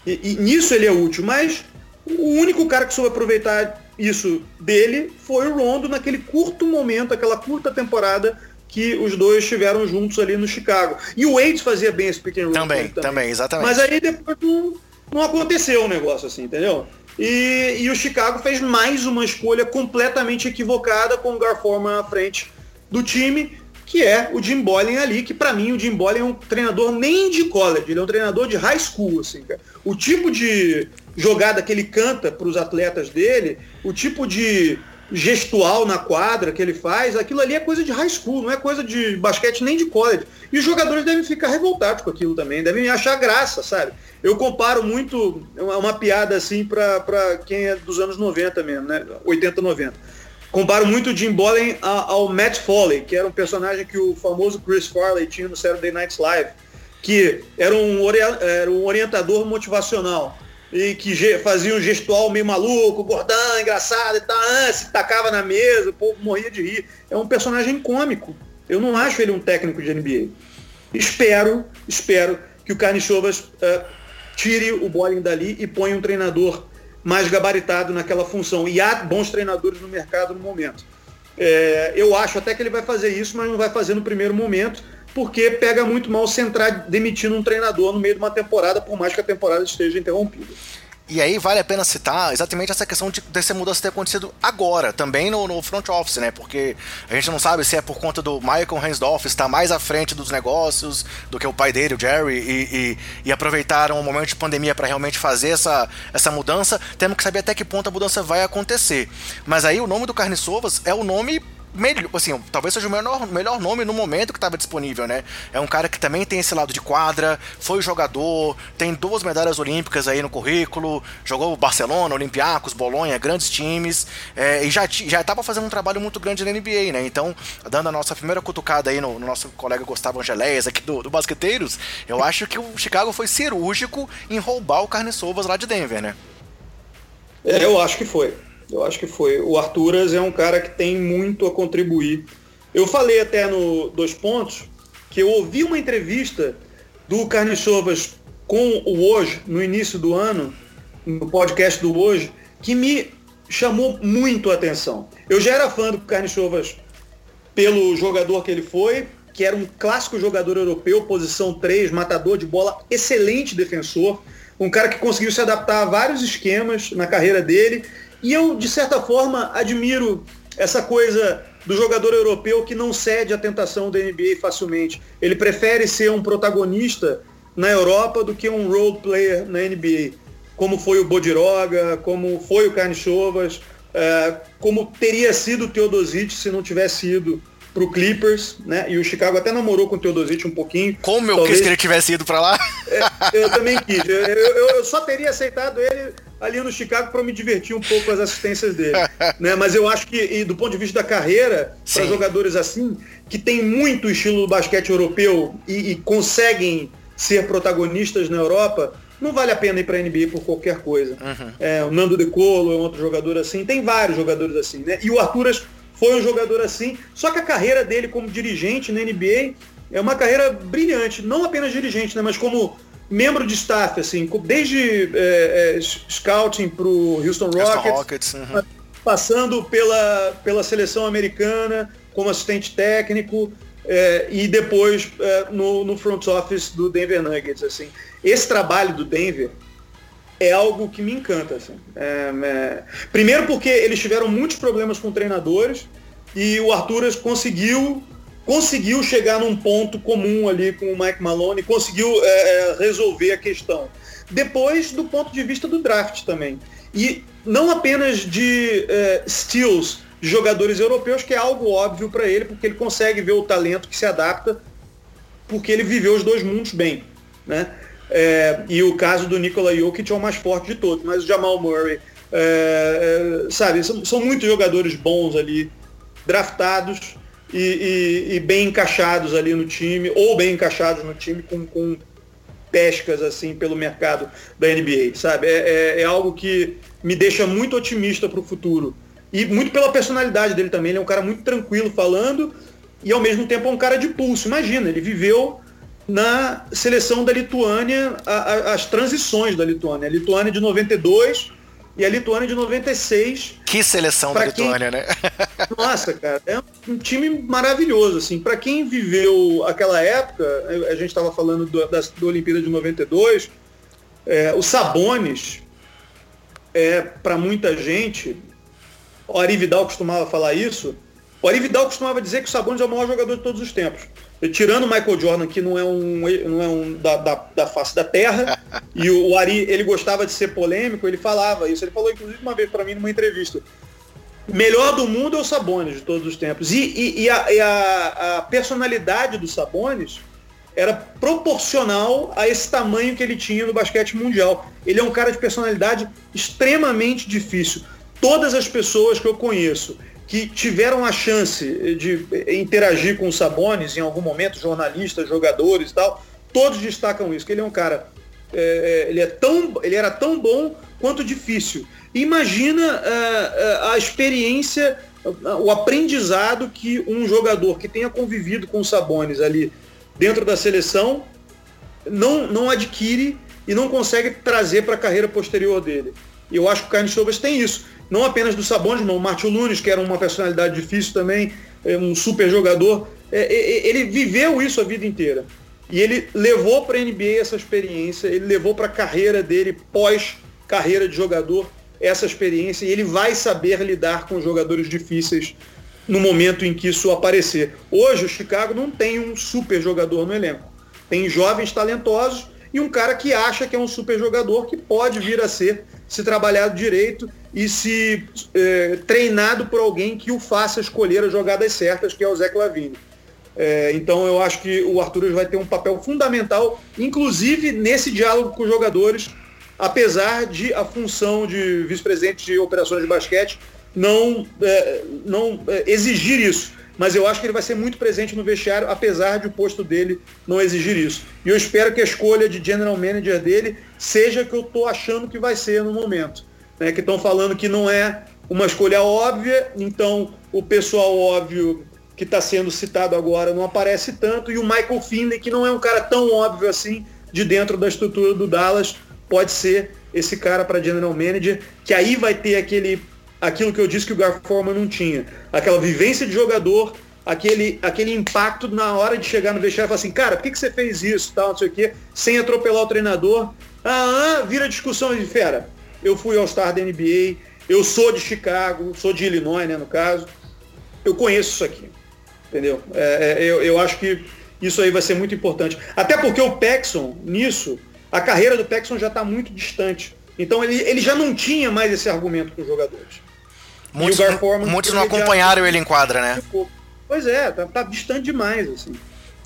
E, e nisso ele é útil, mas o único cara que soube aproveitar isso dele foi o Rondo naquele curto momento, aquela curta temporada que os dois estiveram juntos ali no Chicago. E o Wade fazia bem esse pick and roll. Também, também, também exatamente. Mas aí depois não, não aconteceu o negócio assim, entendeu? E, e, o Chicago fez mais uma escolha completamente equivocada com o Garforman à frente do time, que é o Jim Boylan ali, que para mim o Jim Boylan é um treinador nem de college, ele é um treinador de high school, assim, cara. O tipo de jogada que ele canta para os atletas dele, o tipo de gestual na quadra que ele faz, aquilo ali é coisa de high school, não é coisa de basquete nem de college. E os jogadores devem ficar revoltados com aquilo também, devem achar graça, sabe? Eu comparo muito, é uma, piada assim para quem é dos anos 90 mesmo, né? 80, 90. Comparo muito o Jim Boylan ao Matt Foley, que era um personagem que o famoso Chris Farley tinha no Saturday Night Live, que era um, era um orientador motivacional e que fazia um gestual meio maluco, gordão, engraçado e tal, ah, se tacava na mesa, o povo morria de rir. É um personagem cômico. Eu não acho ele um técnico de NBA. Espero, espero que o Carnichovas uh, tire o Bolling dali e ponha um treinador mais gabaritado naquela função. E há bons treinadores no mercado no momento. É, eu acho até que ele vai fazer isso, mas não vai fazer no primeiro momento, porque pega muito mal centrar demitindo um treinador no meio de uma temporada, por mais que a temporada esteja interrompida. E aí vale a pena citar exatamente essa questão de dessa mudança ter acontecido agora, também no, no, front office, né? Porque a gente não sabe se é por conta do Michael Hensdorf estar mais à frente dos negócios do que o pai dele, o Jerry, e, e, e aproveitaram o momento de pandemia para realmente fazer essa, essa mudança. Temos que saber até que ponto a mudança vai acontecer. Mas aí o nome do Carne Sovas é o nome melhor, assim, talvez seja o melhor, melhor nome no momento que estava disponível, né? É um cara que também tem esse lado de quadra, foi jogador, tem duas medalhas olímpicas aí no currículo, jogou Barcelona, Olympiacos, Bolonha, grandes times, é, e já já estava fazendo um trabalho muito grande na NBA, né? Então, dando a nossa primeira cutucada aí no, no nosso colega Gustavo Angeléias aqui do, do Basqueteiros, eu <laughs> acho que o Chicago foi cirúrgico em roubar o Carne Sovas lá de Denver, né? É, eu acho que foi. Eu acho que foi. O Arturas é um cara que tem muito a contribuir. Eu falei até no Dois Pontos que eu ouvi uma entrevista do Carnichovas com o Hoje, no início do ano, no podcast do Hoje, que me chamou muito a atenção. Eu já era fã do Carnichovas pelo jogador que ele foi, que era um clássico jogador europeu, posição 3, matador de bola, excelente defensor, um cara que conseguiu se adaptar a vários esquemas na carreira dele e eu, de certa forma, admiro essa coisa do jogador europeu que não cede à tentação da NBA facilmente. Ele prefere ser um protagonista na Europa do que um role player na NBA, como foi o Bodiroga, como foi o Carnichovas, é, como teria sido o Teodosic se não tivesse ido pro Clippers, né? E o Chicago até namorou com o Teodosic um pouquinho. Como eu Talvez... quis que ele tivesse ido para lá? É, eu também quis. Eu, eu, eu, só teria aceitado ele ali no Chicago para me divertir um pouco com as assistências dele. <laughs> né? Mas eu acho que, do ponto de vista da carreira, para jogadores assim, que tem muito estilo do basquete europeu e, e conseguem ser protagonistas na Europa, não vale a pena ir para a NBA por qualquer coisa. Uhum. É, o Nando De Colo é um outro jogador assim, tem vários jogadores assim, né? E o Arturas foi um jogador assim, só que a carreira dele como dirigente na NBA é uma carreira brilhante, não apenas dirigente, né, mas como membro de staff, assim, desde é, é, scouting para o Houston Rockets, Houston Rockets uhum. passando pela, pela seleção americana como assistente técnico é, e depois é, no, no front office do Denver Nuggets. Assim. Esse trabalho do Denver é algo que me encanta. Assim. É, é, primeiro porque eles tiveram muitos problemas com treinadores e o Arturas conseguiu conseguiu chegar num ponto comum ali com o Mike Malone, conseguiu é, é, resolver a questão. Depois, do ponto de vista do draft também. E não apenas de é, steals de jogadores europeus, que é algo óbvio para ele, porque ele consegue ver o talento que se adapta, porque ele viveu os dois mundos bem. Né? É, e o caso do Nikola Jokic é o mais forte de todos, mas o Jamal Murray, é, é, sabe, são, são muitos jogadores bons ali, draftados, e, e, e, bem encaixados ali no time, ou bem encaixados no time com, com pescas assim pelo mercado da NBA, sabe? É, é, é algo que me deixa muito otimista para o futuro. E muito pela personalidade dele também. Ele é um cara muito tranquilo falando e ao mesmo tempo é um cara de pulso. Imagina, ele viveu na seleção da Lituânia, a, a, as transições da Lituânia. A Lituânia de 92 e a Lituânia de 96. Que seleção da Lituânia, quem... né? <laughs> Nossa, cara, é um time maravilhoso, assim. Para quem viveu aquela época, a gente estava falando do, da, da Olimpíada de 92, é, o Sabones, é, para muita gente, o Ari Vidal costumava falar isso, o Ari Vidal costumava dizer que o Sabonis é o maior jogador de todos os tempos. Tirando o Michael Jordan, que não é um, não é um da, da, da face da terra, <laughs> e o, o, Ari, ele gostava de ser polêmico, ele falava isso. Ele falou, inclusive, uma vez para mim numa entrevista. Melhor do mundo é o Sabonis de todos os tempos. E, e, e, a, e a, a, personalidade do Sabonis era proporcional a esse tamanho que ele tinha no basquete mundial. Ele é um cara de personalidade extremamente difícil. Todas as pessoas que eu conheço que tiveram a chance de interagir com o Sabonis em algum momento, jornalistas, jogadores e tal, todos destacam isso, que ele é um cara, é, ele, é tão, ele era tão bom quanto difícil. Imagina uh, a experiência, o aprendizado que um jogador que tenha convivido com o Sabonis ali dentro da seleção não, não adquire e não consegue trazer para a carreira posterior dele. E eu acho que o Carlos Sobas tem isso não apenas do Sabonis, não. O Martin Nunes, que era uma personalidade difícil também, é um super jogador, é, é, ele viveu isso a vida inteira. E ele levou para a NBA essa experiência, ele levou para a carreira dele, pós-carreira de jogador, essa experiência, e ele vai saber lidar com jogadores difíceis no momento em que isso aparecer. Hoje o Chicago não tem um super jogador no elenco. Tem jovens talentosos e um cara que acha que é um super jogador que pode vir a ser se trabalhado direito e se é, treinado por alguém que o faça escolher as jogadas certas, que é o Zé Clavini. É, então eu acho que o Arthur vai ter um papel fundamental, inclusive nesse diálogo com os jogadores, apesar de a função de vice-presidente de operações de basquete não, é, não é, exigir isso. Mas eu acho que ele vai ser muito presente no vestiário, apesar de o posto dele não exigir isso. E eu espero que a escolha de general manager dele seja o que eu estou achando que vai ser no momento né, que estão falando que não é uma escolha óbvia, então o pessoal óbvio que está sendo citado agora não aparece tanto, e o Michael Finley, que não é um cara tão óbvio assim de dentro da estrutura do Dallas, pode ser esse cara para general manager, que aí vai ter aquele aquilo que eu disse que o Gar Forman não tinha, aquela vivência de jogador, aquele, aquele impacto na hora de chegar no vestiário e falar assim, cara, por que, que você fez isso, tal, não sei o quê, sem atropelar o treinador. Ah, ah vira discussão de fera eu fui All-Star da NBA, eu sou de Chicago, sou de Illinois, né, no caso. Eu conheço isso aqui. Entendeu? É, é, eu, eu acho que isso aí vai ser muito importante. Até porque o Paxson, nisso, a carreira do Paxson já está muito distante. Então ele, ele já não tinha mais esse argumento com os jogadores. Muitos, Forman, muitos não acompanharam ele em quadra, né? Pois é, tá, tá distante demais, assim.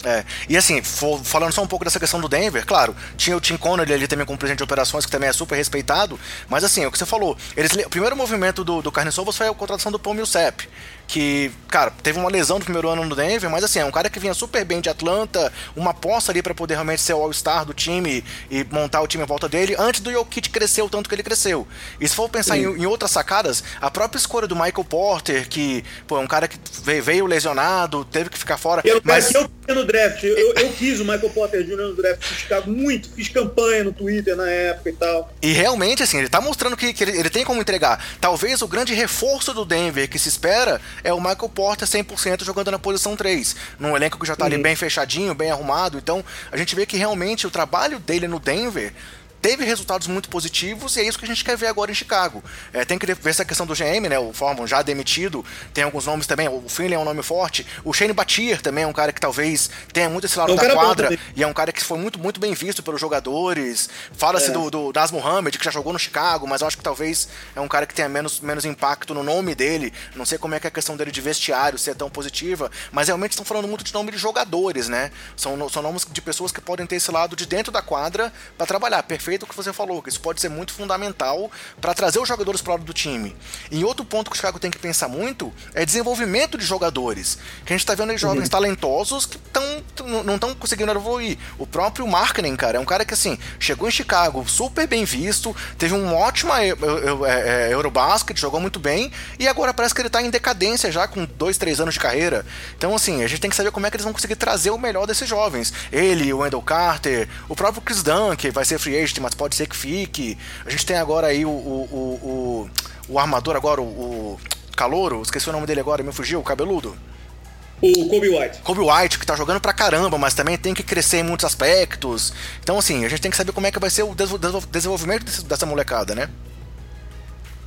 É, e assim, falando só um pouco dessa questão do Denver, claro, tinha o Tim Connolly ali também como presidente de operações, que também é super respeitado, mas assim, é o que você falou, eles, o primeiro movimento do, do Carne Sovas foi a contratação do Paul Millsap, que, cara, teve uma lesão no primeiro ano no Denver, mas assim, é um cara que vinha super bem de Atlanta, uma aposta ali para poder realmente ser o All-Star do time e montar o time em volta dele, antes do Jokic crescer o tanto que ele cresceu. E se for pensar em, em, outras sacadas, a própria escolha do Michael Porter, que, pô, é um cara que veio, veio lesionado, teve que ficar fora. Eu, mas eu no draft, eu, eu quis o Michael Porter Jr. no draft Chicago muito, fiz campanha no Twitter na época e tal. E realmente, assim, ele tá mostrando que, que ele, ele tem como entregar. Talvez o grande reforço do Denver que se espera é o Michael Porter 100% jogando na posição 3, num elenco que já tá uhum. ali bem fechadinho, bem arrumado. Então, a gente vê que realmente o trabalho dele no Denver teve resultados muito positivos e é isso que a gente quer ver agora em Chicago. É, tem que ver essa questão do GM, né? O Forman já demitido, tem alguns nomes também. O Finley é um nome forte. O Shane Batier também é um cara que talvez tenha muito esse lado é da quadra e é um cara que foi muito, muito bem visto pelos jogadores. Fala-se é. do, do Nas Muhammad, que já jogou no Chicago, mas eu acho que talvez é um cara que tenha menos, menos impacto no nome dele. Não sei como é que é a questão dele de vestiário, se é tão positiva, mas realmente estão falando muito de nome de jogadores, né? São, são nomes de pessoas que podem ter esse lado de dentro da quadra para trabalhar. Perfeito perfeito o que você falou, que isso pode ser muito fundamental para trazer os jogadores para o lado do time. E outro ponto que o Chicago tem que pensar muito é desenvolvimento de jogadores. Que a gente está vendo aí jovens uhum. talentosos que tão, não estão conseguindo evoluir. O próprio Markkinen, cara, é um cara que assim, chegou em Chicago super bem visto, teve um ótimo é, é, Eurobasket, jogou muito bem, e agora parece que ele está em decadência já, com dois, três anos de carreira. Então, assim, a gente tem que saber como é que eles vão conseguir trazer o melhor desses jovens. Ele, o Wendell Carter, o próprio Chris Dunn, que vai ser free agent mas pode ser que fique. A gente tem agora aí o, o, o, o, armador agora, o, o Calouro, esqueci o nome dele agora, me fugiu, o cabeludo. O Kobe White. Kobe White, que tá jogando pra caramba, mas também tem que crescer em muitos aspectos. Então, assim, a gente tem que saber como é que vai ser o desenvolvimento dessa molecada, né?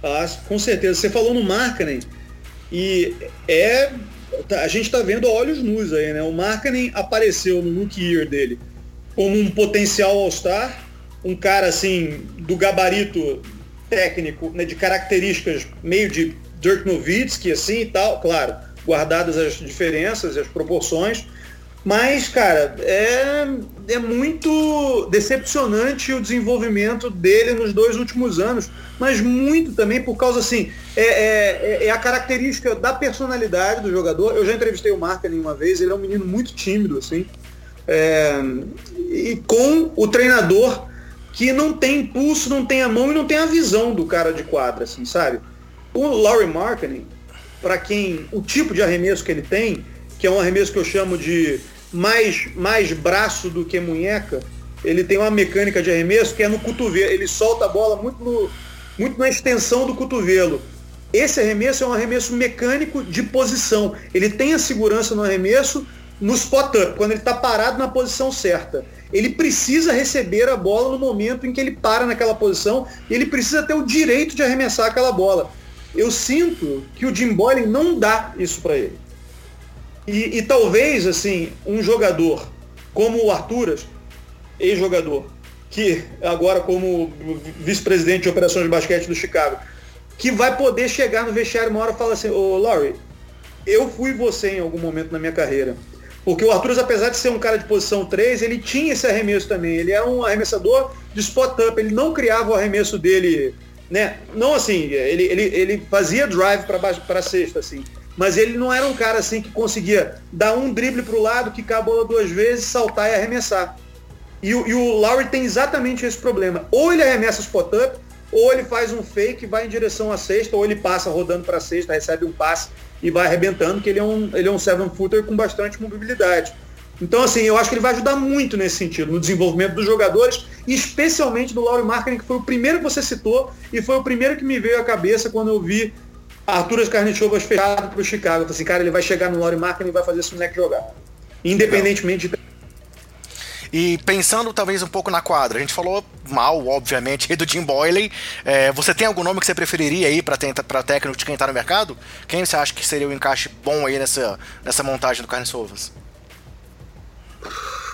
Ah, com certeza. Você falou no Markkanen e é. A gente tá vendo olhos nus aí, né? O Markkanen apareceu no rookie year dele como um potencial All-Star um cara assim do gabarito técnico, né, de características meio de Dirk Nowitzki assim e tal, claro, guardadas as diferenças e as proporções, mas cara, é, é muito decepcionante o desenvolvimento dele nos dois últimos anos, mas muito também por causa assim, é, é, é a característica da personalidade do jogador. Eu já entrevistei o Marca uma vez, ele é um menino muito tímido assim. É, e com o treinador que não tem impulso, não tem a mão e não tem a visão do cara de quadra, assim, sabe? O Laurie Marketing, para quem o tipo de arremesso que ele tem, que é um arremesso que eu chamo de mais, mais braço do que munheca, ele tem uma mecânica de arremesso que é no cotovelo, ele solta a bola muito, no, muito na extensão do cotovelo. Esse arremesso é um arremesso mecânico de posição. Ele tem a segurança no arremesso no spot-up, quando ele está parado na posição certa ele precisa receber a bola no momento em que ele para naquela posição e ele precisa ter o direito de arremessar aquela bola. Eu sinto que o Jim Boylan não dá isso para ele. E, e, talvez, assim, um jogador como o Arturas, ex-jogador, que agora como vice-presidente de operações de basquete do Chicago, que vai poder chegar no vestiário uma hora e falar assim, ô Laurie, eu fui você em algum momento na minha carreira porque o Arthur, apesar de ser um cara de posição 3, ele tinha esse arremesso também. Ele era um arremessador de spot-up. Ele não criava o arremesso dele, né? Não assim, ele, ele, ele fazia drive para a cesta, assim. Mas ele não era um cara assim que conseguia dar um drible para o lado, quicar a bola duas vezes, saltar e arremessar. E, e o Lowry tem exatamente esse problema. Ou ele arremessa spot-up, ou ele faz um fake, vai em direção à cesta, ou ele passa rodando para a cesta, recebe um passe e vai arrebentando, que ele é um, ele é um seven footer com bastante mobilidade. Então, assim, eu acho que ele vai ajudar muito nesse sentido, no desenvolvimento dos jogadores, e especialmente do Laurie Marketing, que foi o primeiro que você citou, e foi o primeiro que me veio à cabeça quando eu vi Arturas Carnichovas fechado para o Chicago. Eu falei assim, cara, ele vai chegar no Laurie Marketing e vai fazer esse moleque jogar. Independentemente de e pensando talvez um pouco na quadra, a gente falou mal, obviamente, do Jim Boyley. É, você tem algum nome que você preferiria aí para técnico de quem tá no mercado? Quem você acha que seria o encaixe bom aí nessa, nessa montagem do Carne Sovas?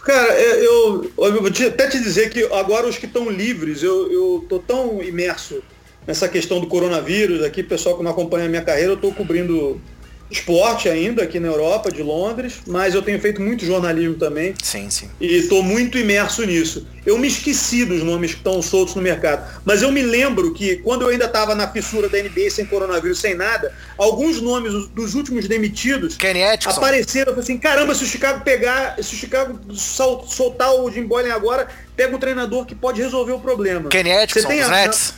Cara, é, eu, eu, vou até te dizer que agora os que estão livres, eu, eu tô tão imerso nessa questão do coronavírus aqui, pessoal que não acompanha a minha carreira, eu tô cobrindo esporte ainda aqui na Europa, de Londres, mas eu tenho feito muito jornalismo também. Sim, sim. E estou muito imerso nisso. Eu me esqueci dos nomes que estão soltos no mercado, mas eu me lembro que quando eu ainda estava na fissura da NBA sem coronavírus, sem nada, alguns nomes dos últimos demitidos apareceram. Eu falei assim, caramba, se o Chicago pegar, se o Chicago soltar o Jim Boylan agora, pega um treinador que pode resolver o problema. Kenny Atkinson, dos Nets?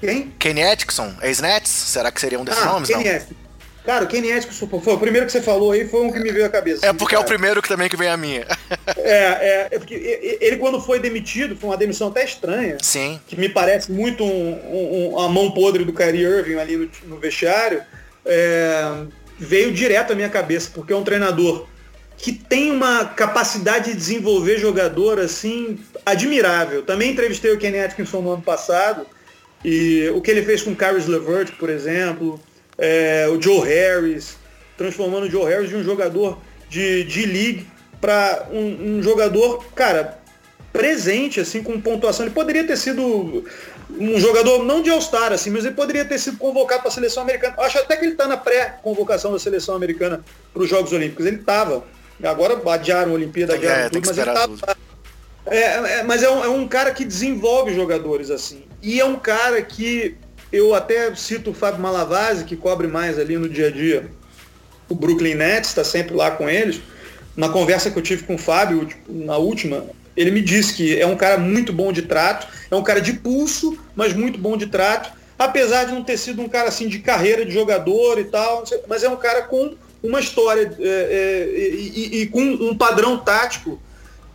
Quem? Kenny Atkinson, ex-Nets? Será que seria um desses ah, nomes? Kenny não? Cara, o Kenny Atkinson foi o primeiro que você falou aí, foi um que me veio à cabeça. É porque cara. é o primeiro que também que vem a minha. é, é, é, porque ele quando foi demitido, foi uma demissão até estranha. Sim. Que me parece muito um, um, a mão podre do Kyrie Irving ali no, no vestiário. É, veio direto à minha cabeça, porque é um treinador que tem uma capacidade de desenvolver jogador assim admirável. Também entrevistei o Kenny Atkinson no ano passado e o que ele fez com o Caris LeVert, por exemplo, é, o Joe Harris, transformando o Joe Harris de um jogador de, de league para um, um, jogador, cara, presente, assim, com pontuação. Ele poderia ter sido um jogador, não de All-Star, assim, mas ele poderia ter sido convocado para a seleção americana. Acho até que ele está na pré-convocação da seleção americana para os Jogos Olímpicos. Ele estava. Agora adiaram a Olimpíada, é, tudo, mas ele estava. É, é, mas é um, é um cara que desenvolve jogadores assim. E é um cara que eu até cito o Fábio Malavase, que cobre mais ali no dia a dia o Brooklyn Nets, está sempre lá com eles. Na conversa que eu tive com o Fábio, na última, ele me disse que é um cara muito bom de trato, é um cara de pulso, mas muito bom de trato, apesar de não ter sido um cara assim de carreira de jogador e tal, mas é um cara com uma história é, é, e, e, com um padrão tático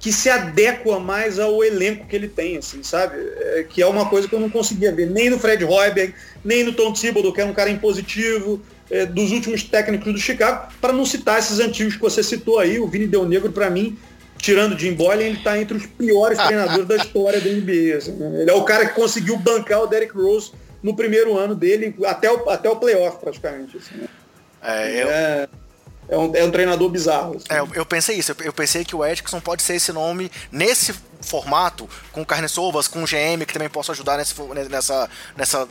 que se adequa mais ao elenco que ele tem, assim, sabe? É, que é uma coisa que eu não conseguia ver nem no Fred Hoiberg, nem no Tom Thibodeau, que é um cara impositivo, é, dos últimos técnicos do Chicago, para não citar esses antigos que você citou aí, o Vini Del Negro, para mim, tirando Jim Boylan, ele está entre os piores <laughs> treinadores da história da NBA. Assim, né? Ele é o cara que conseguiu bancar o Derrick Rose no primeiro ano dele, até o, até o playoff, praticamente. Assim, né? é, eu... é é um, é um treinador bizarro. Assim. É, eu pensei isso, eu pensei que o Edson pode ser esse nome nesse formato, com carne sovas, com GM, que também possa ajudar nesse, nessa, nessa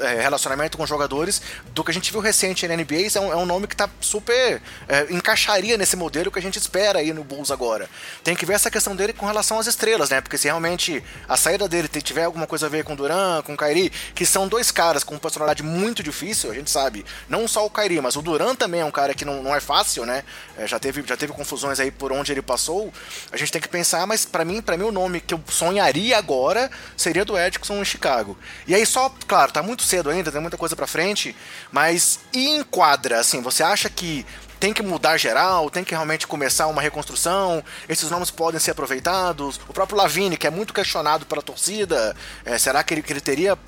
é, relacionamento com jogadores, do que a gente viu recente na NBA, é um, é um nome que tá super. É, encaixaria nesse modelo que a gente espera aí no Bulls agora. Tem que ver essa questão dele com relação às estrelas, né? Porque se realmente a saída dele tiver alguma coisa a ver com Duran, com Kyrie, que são dois caras com personalidade muito difícil, a gente sabe, não só o Kyrie, mas o Duran também é um cara que não, não é fácil, né? É, já, teve, já teve confusões aí por onde ele passou. A gente tem que pensar, mas para mim, para mim nome que eu sonharia agora seria do Edson em Chicago. E aí só, claro, tá muito cedo ainda, tem muita coisa para frente, mas e enquadra, assim, você acha que tem que mudar geral, tem que realmente começar uma reconstrução, esses nomes podem ser aproveitados. O próprio Lavine, que é muito questionado pela torcida, é, será que ele, que ele teria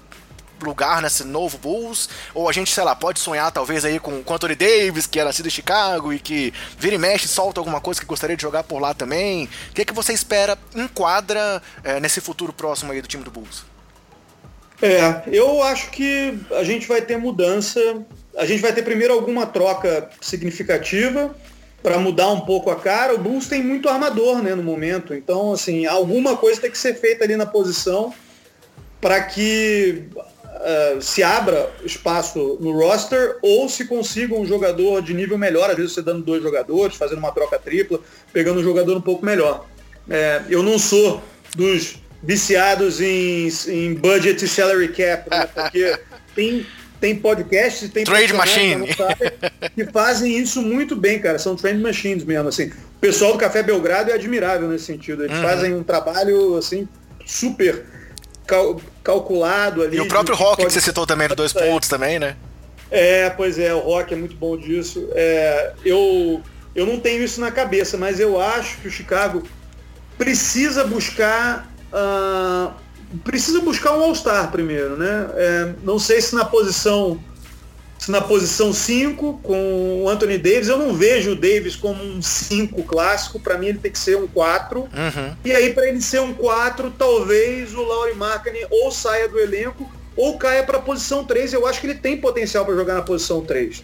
lugar nesse novo Bulls, ou a gente, sei lá, pode sonhar talvez aí com o Anthony Davis, que é nascido em Chicago e que vira e mexe, solta alguma coisa que gostaria de jogar por lá também. O que, é que você espera, enquadra é, nesse futuro próximo aí do time do Bulls? É, eu acho que a gente vai ter mudança. A gente vai ter primeiro alguma troca significativa para mudar um pouco a cara. O Bulls tem muito armador, né, no momento. Então, assim, alguma coisa tem que ser feita ali na posição para que uh, se abra espaço no roster ou se consiga um jogador de nível melhor, às vezes você dando dois jogadores, fazendo uma troca tripla, pegando um jogador um pouco melhor. É, eu não sou dos viciados em, em budget e salary cap, né? porque <laughs> tem, tem podcasts, tem trade machine que fazem isso muito bem, cara. São trade machines mesmo, assim. O pessoal do Café Belgrado é admirável nesse sentido. Eles uhum. fazem um trabalho assim super cal calculado ali. E o próprio Rock que você citou também dois pontos também, né? É, pois é, o Rock é muito bom disso. É, eu, eu não tenho isso na cabeça, mas eu acho que o Chicago precisa buscar uh, precisa buscar um All-Star primeiro, né? É, não sei se na posição na posição 5 com o Anthony Davis. Eu não vejo o Davis como um 5 clássico. Para mim ele tem que ser um 4. Uhum. E aí para ele ser um 4, talvez o Laurie Markkinen ou saia do elenco ou caia para a posição 3. Eu acho que ele tem potencial para jogar na posição 3.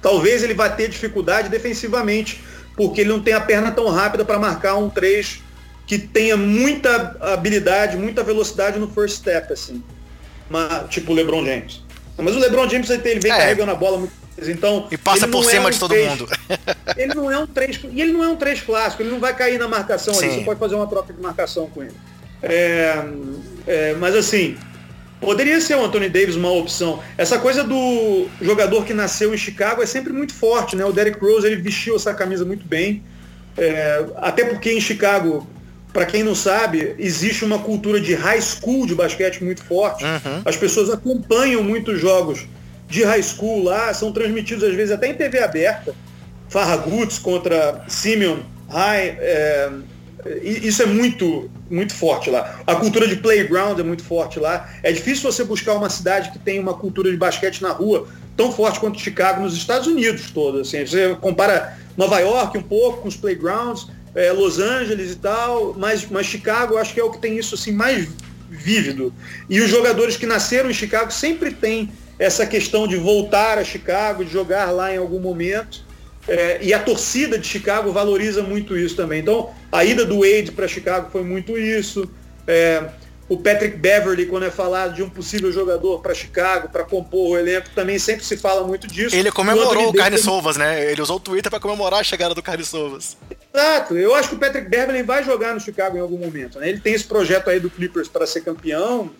Talvez ele vá ter dificuldade defensivamente, porque ele não tem a perna tão rápida para marcar um 3 que tenha muita habilidade, muita velocidade no first step, assim. Uma, tipo o LeBron James. Mas o LeBron James ele vem é. carregando a bola muito Então, e passa por cima é um de todo 3, mundo. <laughs> Ele não é um 3 e ele não é um 3 clássico, ele não vai cair na marcação Sim. ali, você pode fazer uma troca de marcação com ele. É, é, mas assim, poderia ser o Anthony Davis uma opção. Essa coisa do jogador que nasceu em Chicago é sempre muito forte, né? O Derrick Rose ele vestiu essa camisa muito bem. É, até porque em Chicago para quem não sabe, existe uma cultura de high school de basquete muito forte. Uhum. As pessoas acompanham muitos jogos de high school lá, são transmitidos às vezes até em TV aberta. Farraguts contra Simeon High. É, isso é muito, muito forte lá. A cultura de playground é muito forte lá. É difícil você buscar uma cidade que tem uma cultura de basquete na rua tão forte quanto Chicago nos Estados Unidos todo. Assim. Você compara Nova York um pouco com os playgrounds, é, Los Angeles e tal, mas, mas Chicago acho que é o que tem isso assim mais vívido. E os jogadores que nasceram em Chicago sempre têm essa questão de voltar a Chicago, de jogar lá em algum momento. É, e a torcida de Chicago valoriza muito isso também. Então, a ida do Wade para Chicago foi muito isso. É, o Patrick Beverly, quando é falado de um possível jogador para Chicago, para compor o elenco, também sempre se fala muito disso. Ele comemorou o, o Carne Sovas, né? Ele usou o Twitter para comemorar a chegada do Carne Sovas. Exato. Eu acho que o Patrick Beverly vai jogar no Chicago em algum momento. Né? Ele tem esse projeto aí do Clippers para ser campeão,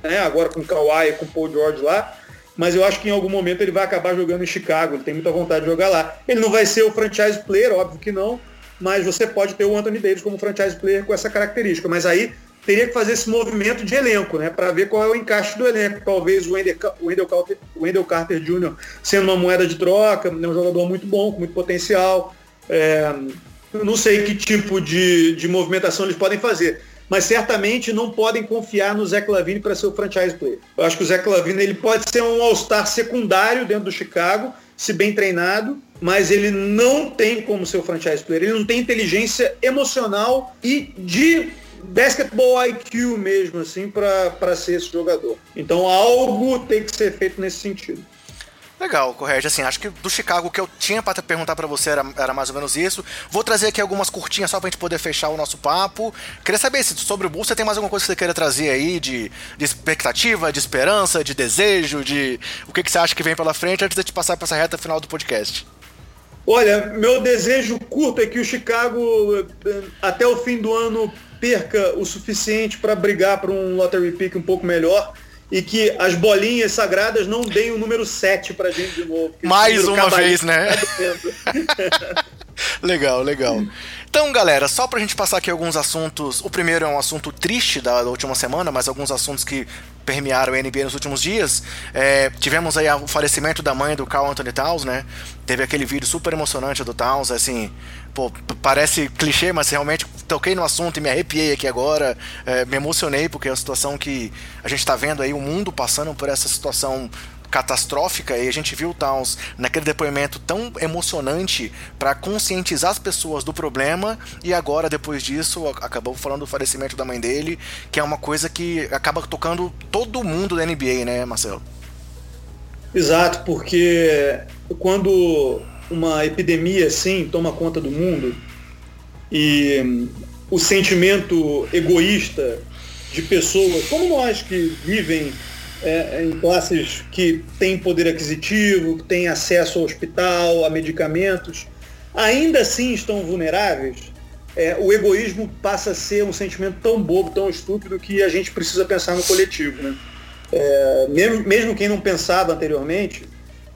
né? agora com o Kawhi e com o Paul George lá. Mas eu acho que em algum momento ele vai acabar jogando em Chicago. Ele tem muita vontade de jogar lá. Ele não vai ser o franchise player, óbvio que não. Mas você pode ter o Anthony Davis como franchise player com essa característica. Mas aí teria que fazer esse movimento de elenco, né? Para ver qual é o encaixe do elenco. Talvez o Wendell, Wendell, Carter, Wendell Carter Jr. sendo uma moeda de troca, né? um jogador muito bom, com muito potencial. É, não sei que tipo de, de movimentação eles podem fazer. Mas certamente não podem confiar no Zé Clavini para ser o franchise player. Eu acho que o Zé Clavini ele pode ser um All-Star secundário dentro do Chicago, se bem treinado, mas ele não tem como ser o franchise player. Ele não tem inteligência emocional e de basketball IQ mesmo, assim, para ser esse jogador. Então algo tem que ser feito nesse sentido. Legal, Correge. Assim, acho que do Chicago o que eu tinha para perguntar para você era, era, mais ou menos isso. Vou trazer aqui algumas curtinhas só pra gente poder fechar o nosso papo. Queria saber se sobre o Bulls você tem mais alguma coisa que você queira trazer aí de, de expectativa, de esperança, de desejo, de o que, que você acha que vem pela frente antes de te passar para essa reta final do podcast. Olha, meu desejo curto é que o Chicago até o fim do ano perca o suficiente para brigar por um lottery pick um pouco melhor e que as bolinhas sagradas não deem o número 7 pra gente de novo. Mais uma vez, né? <laughs> legal, legal. Então, galera, só pra gente passar aqui alguns assuntos. O primeiro é um assunto triste da, última semana, mas alguns assuntos que permearam a NBA nos últimos dias. É, tivemos aí o falecimento da mãe do Carl Anthony Towns, né? Teve aquele vídeo super emocionante do Towns, assim, pô, parece clichê, mas realmente toquei no assunto e me arrepiei aqui agora, é, me emocionei porque é uma situação que a gente está vendo aí o mundo passando por essa situação catastrófica e a gente viu o Towns naquele depoimento tão emocionante para conscientizar as pessoas do problema e agora depois disso acabou falando do falecimento da mãe dele, que é uma coisa que acaba tocando todo mundo da NBA, né, Marcelo? Exato, porque quando uma epidemia assim toma conta do mundo e o sentimento egoísta de pessoas como nós que vivem é, em classes que têm poder aquisitivo, que têm acesso ao hospital, a medicamentos, ainda assim estão vulneráveis, é, o egoísmo passa a ser um sentimento tão bobo, tão estúpido, que a gente precisa pensar no coletivo. Né? É, mesmo, mesmo quem não pensava anteriormente,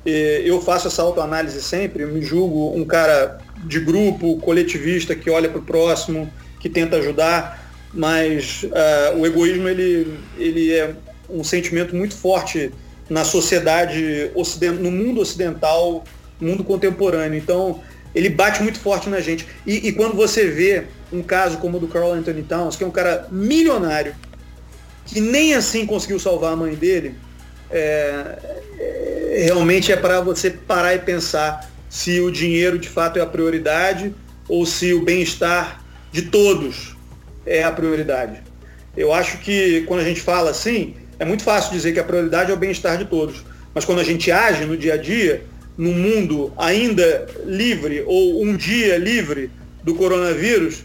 é, eu faço essa autoanálise sempre, me julgo um cara de grupo, coletivista, que olha para o próximo, que tenta ajudar, mas uh, o egoísmo ele, ele é um sentimento muito forte na sociedade ocidental, no mundo ocidental, mundo contemporâneo. Então, ele bate muito forte na gente. E, e, quando você vê um caso como o do Carl Anthony Towns, que é um cara milionário, que nem assim conseguiu salvar a mãe dele, é, é, realmente é para você parar e pensar se o dinheiro de fato é a prioridade ou se o bem-estar de todos é a prioridade. Eu acho que quando a gente fala assim, é muito fácil dizer que a prioridade é o bem-estar de todos. Mas quando a gente age no dia a dia, num mundo ainda livre ou um dia livre do coronavírus,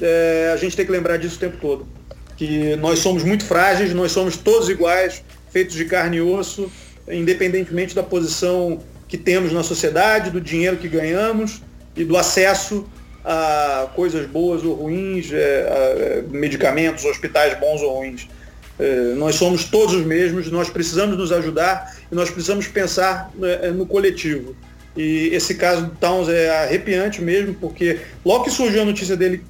é, a gente tem que lembrar disso o tempo todo. Que nós somos muito frágeis, nós somos todos iguais, feitos de carne e osso, independentemente da posição que temos na sociedade, do dinheiro que ganhamos e do acesso a coisas boas ou ruins, é, medicamentos, hospitais bons ou ruins. É, nós somos todos os mesmos, nós precisamos nos ajudar e nós precisamos pensar né, no coletivo. E esse caso do Towns é arrepiante mesmo, porque logo que surgiu a notícia dele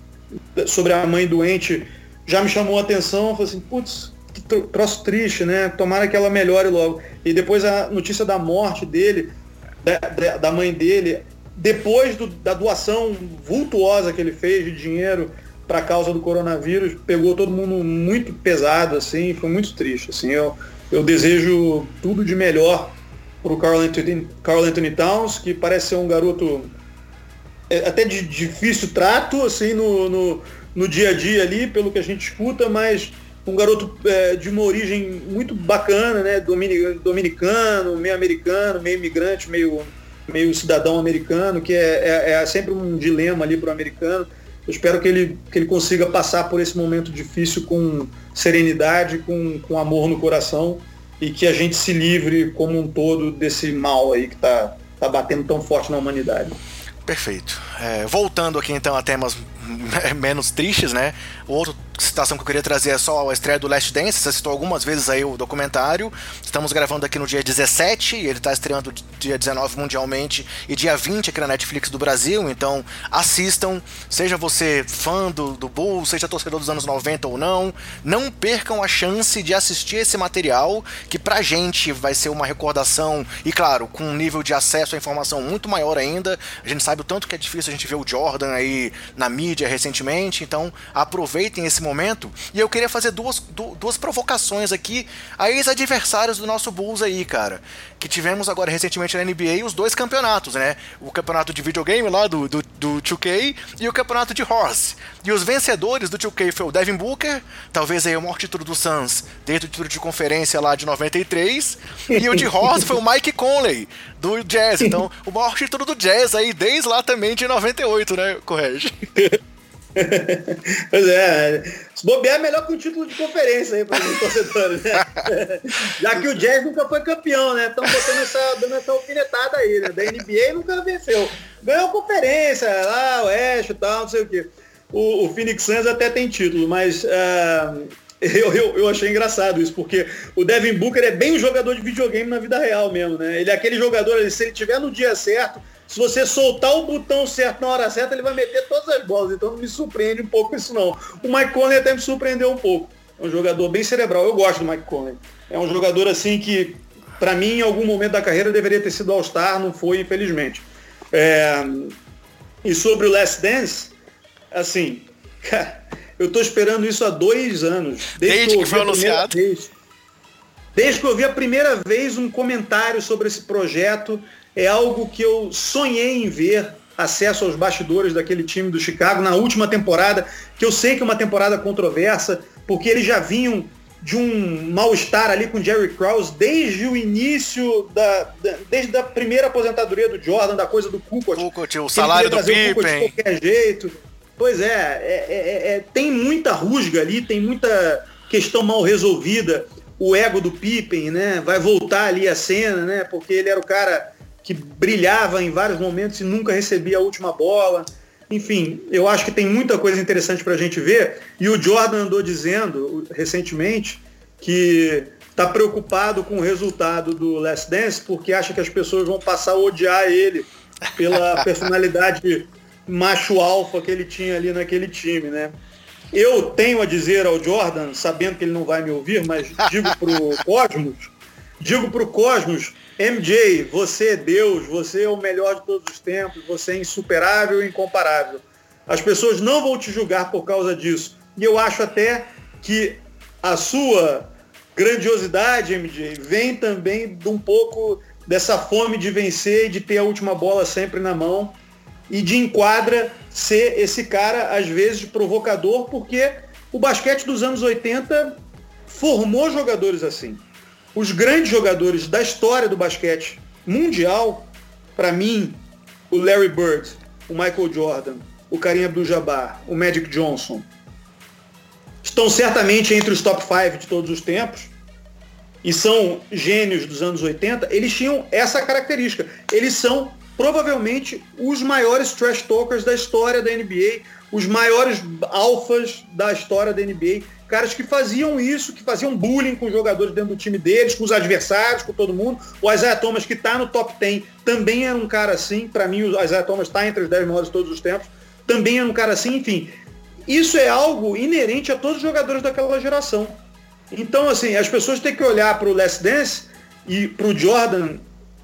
sobre a mãe doente, já me chamou a atenção, falei assim, putz, que troço triste, né? Tomara que ela melhore logo. E depois a notícia da morte dele, da, da mãe dele, depois do, da doação vultuosa que ele fez de dinheiro para causa do coronavírus, pegou todo mundo muito pesado, assim, foi muito triste. Assim, eu, eu desejo tudo de melhor para o Carl Anthony, Carl Anthony Towns, que parece ser um garoto é, até de difícil trato, assim, no, no, no, dia a dia ali, pelo que a gente escuta, mas um garoto é, de uma origem muito bacana, né? Dominicano, meio americano, meio imigrante, meio, meio cidadão americano, que é, é, é sempre um dilema ali para o americano. Eu espero que ele, que ele consiga passar por esse momento difícil com serenidade, com, com amor no coração e que a gente se livre como um todo desse mal aí que está tá batendo tão forte na humanidade. Perfeito. É, voltando aqui então a temas <laughs> menos tristes, né? Outro citação que eu queria trazer é só a estreia do Last Dance, você citou algumas vezes aí o documentário. Estamos gravando aqui no dia 17, ele está estreando dia 19 mundialmente e dia 20 aqui na Netflix do Brasil, então assistam, seja você fã do, do Bulls, seja torcedor dos anos 90 ou não, não percam a chance de assistir esse material, que pra gente vai ser uma recordação, e claro, com um nível de acesso à informação muito maior ainda, a gente sabe o tanto que é difícil a gente ver o Jordan aí na mídia recentemente, então aproveitem esse momento. E eu queria fazer duas, duas provocações aqui a ex-adversários do nosso Bulls aí, cara. Que tivemos agora recentemente na NBA os dois campeonatos, né? O campeonato de videogame lá do, do, do 2K e o campeonato de Horse. E os vencedores do 2K foi o Devin Booker, talvez aí o maior título do Suns desde o título de conferência lá de 93. E o de Horse foi o Mike Conley, do Jazz. Então, o maior título do Jazz aí desde lá também de 98, né, Correge? <laughs> pois é, se bobear é melhor que o título de conferência aí para os torcedores, né? <laughs> Já que o Jazz nunca foi campeão, né? Estão botando essa, dando essa alfinetada aí, né? Da NBA nunca venceu. Ganhou conferência, lá, o Oeste e tal, não sei o quê. O, o Phoenix Suns até tem título, mas uh, eu, eu, eu, achei engraçado isso, porque o Devin Booker é bem um jogador de videogame na vida real mesmo, né? Ele é aquele jogador, se ele tiver no dia certo, se você soltar o botão certo na hora certa, ele vai meter todas as bolas. Então não me surpreende um pouco isso não. O Mike Conley até me surpreendeu um pouco. É um jogador bem cerebral. Eu gosto do Mike Conley. É um jogador assim que, para mim, em algum momento da carreira deveria ter sido All-Star, não foi, infelizmente. É... E sobre o Last Dance, assim, cara, <laughs> eu tô esperando isso há dois anos. Desde, desde que, que foi anunciado. Vez, desde que eu vi a primeira vez um comentário sobre esse projeto é algo que eu sonhei em ver acesso aos bastidores daquele time do Chicago na última temporada, que eu sei que é uma temporada controversa, porque eles já vinham de um mal-estar ali com Jerry Krause desde o início da, da, desde a primeira aposentadoria do Jordan, da coisa do Kukoc. Kukoc, o salário do Pippen. de qualquer jeito. Pois é, é, é, é, tem muita rusga ali, tem muita questão mal resolvida. O ego do Pippen, né? Vai voltar ali a cena, né? Porque ele era o cara que brilhava em vários momentos e nunca recebia a última bola. Enfim, eu acho que tem muita coisa interessante para a gente ver. E o Jordan andou dizendo recentemente que está preocupado com o resultado do Last Dance porque acha que as pessoas vão passar a odiar ele pela <laughs> personalidade macho alfa que ele tinha ali naquele time, né? Eu tenho a dizer ao Jordan, sabendo que ele não vai me ouvir, mas digo pro <laughs> Cosmos, digo pro Cosmos MJ, você é Deus, você é o melhor de todos os tempos, você é insuperável e incomparável. As pessoas não vão te julgar por causa disso. E eu acho até que a sua grandiosidade, MJ, vem também de um pouco dessa fome de vencer e de ter a última bola sempre na mão e de enquadra ser esse cara, às vezes, provocador, porque o basquete dos anos 80 formou jogadores assim os grandes jogadores da história do basquete mundial, para mim, o Larry Bird, o Michael Jordan, o Kareem Abdul-Jabbar, o Magic Johnson, estão certamente entre os top 5 de todos os tempos. e são gênios dos anos 80, eles tinham essa característica. Eles são provavelmente os maiores trash talkers da história da NBA, os maiores alfas da história da NBA. Caras que faziam isso, que faziam bullying com os jogadores dentro do time deles, com os adversários, com todo mundo. O Isaiah Thomas, que está no top 10, também era um cara assim. Para mim, o Isaiah Thomas está entre os 10 maiores de todos os tempos. Também era um cara assim. Enfim, isso é algo inerente a todos os jogadores daquela geração. Então, assim, as pessoas têm que olhar para o Last Dance e para o Jordan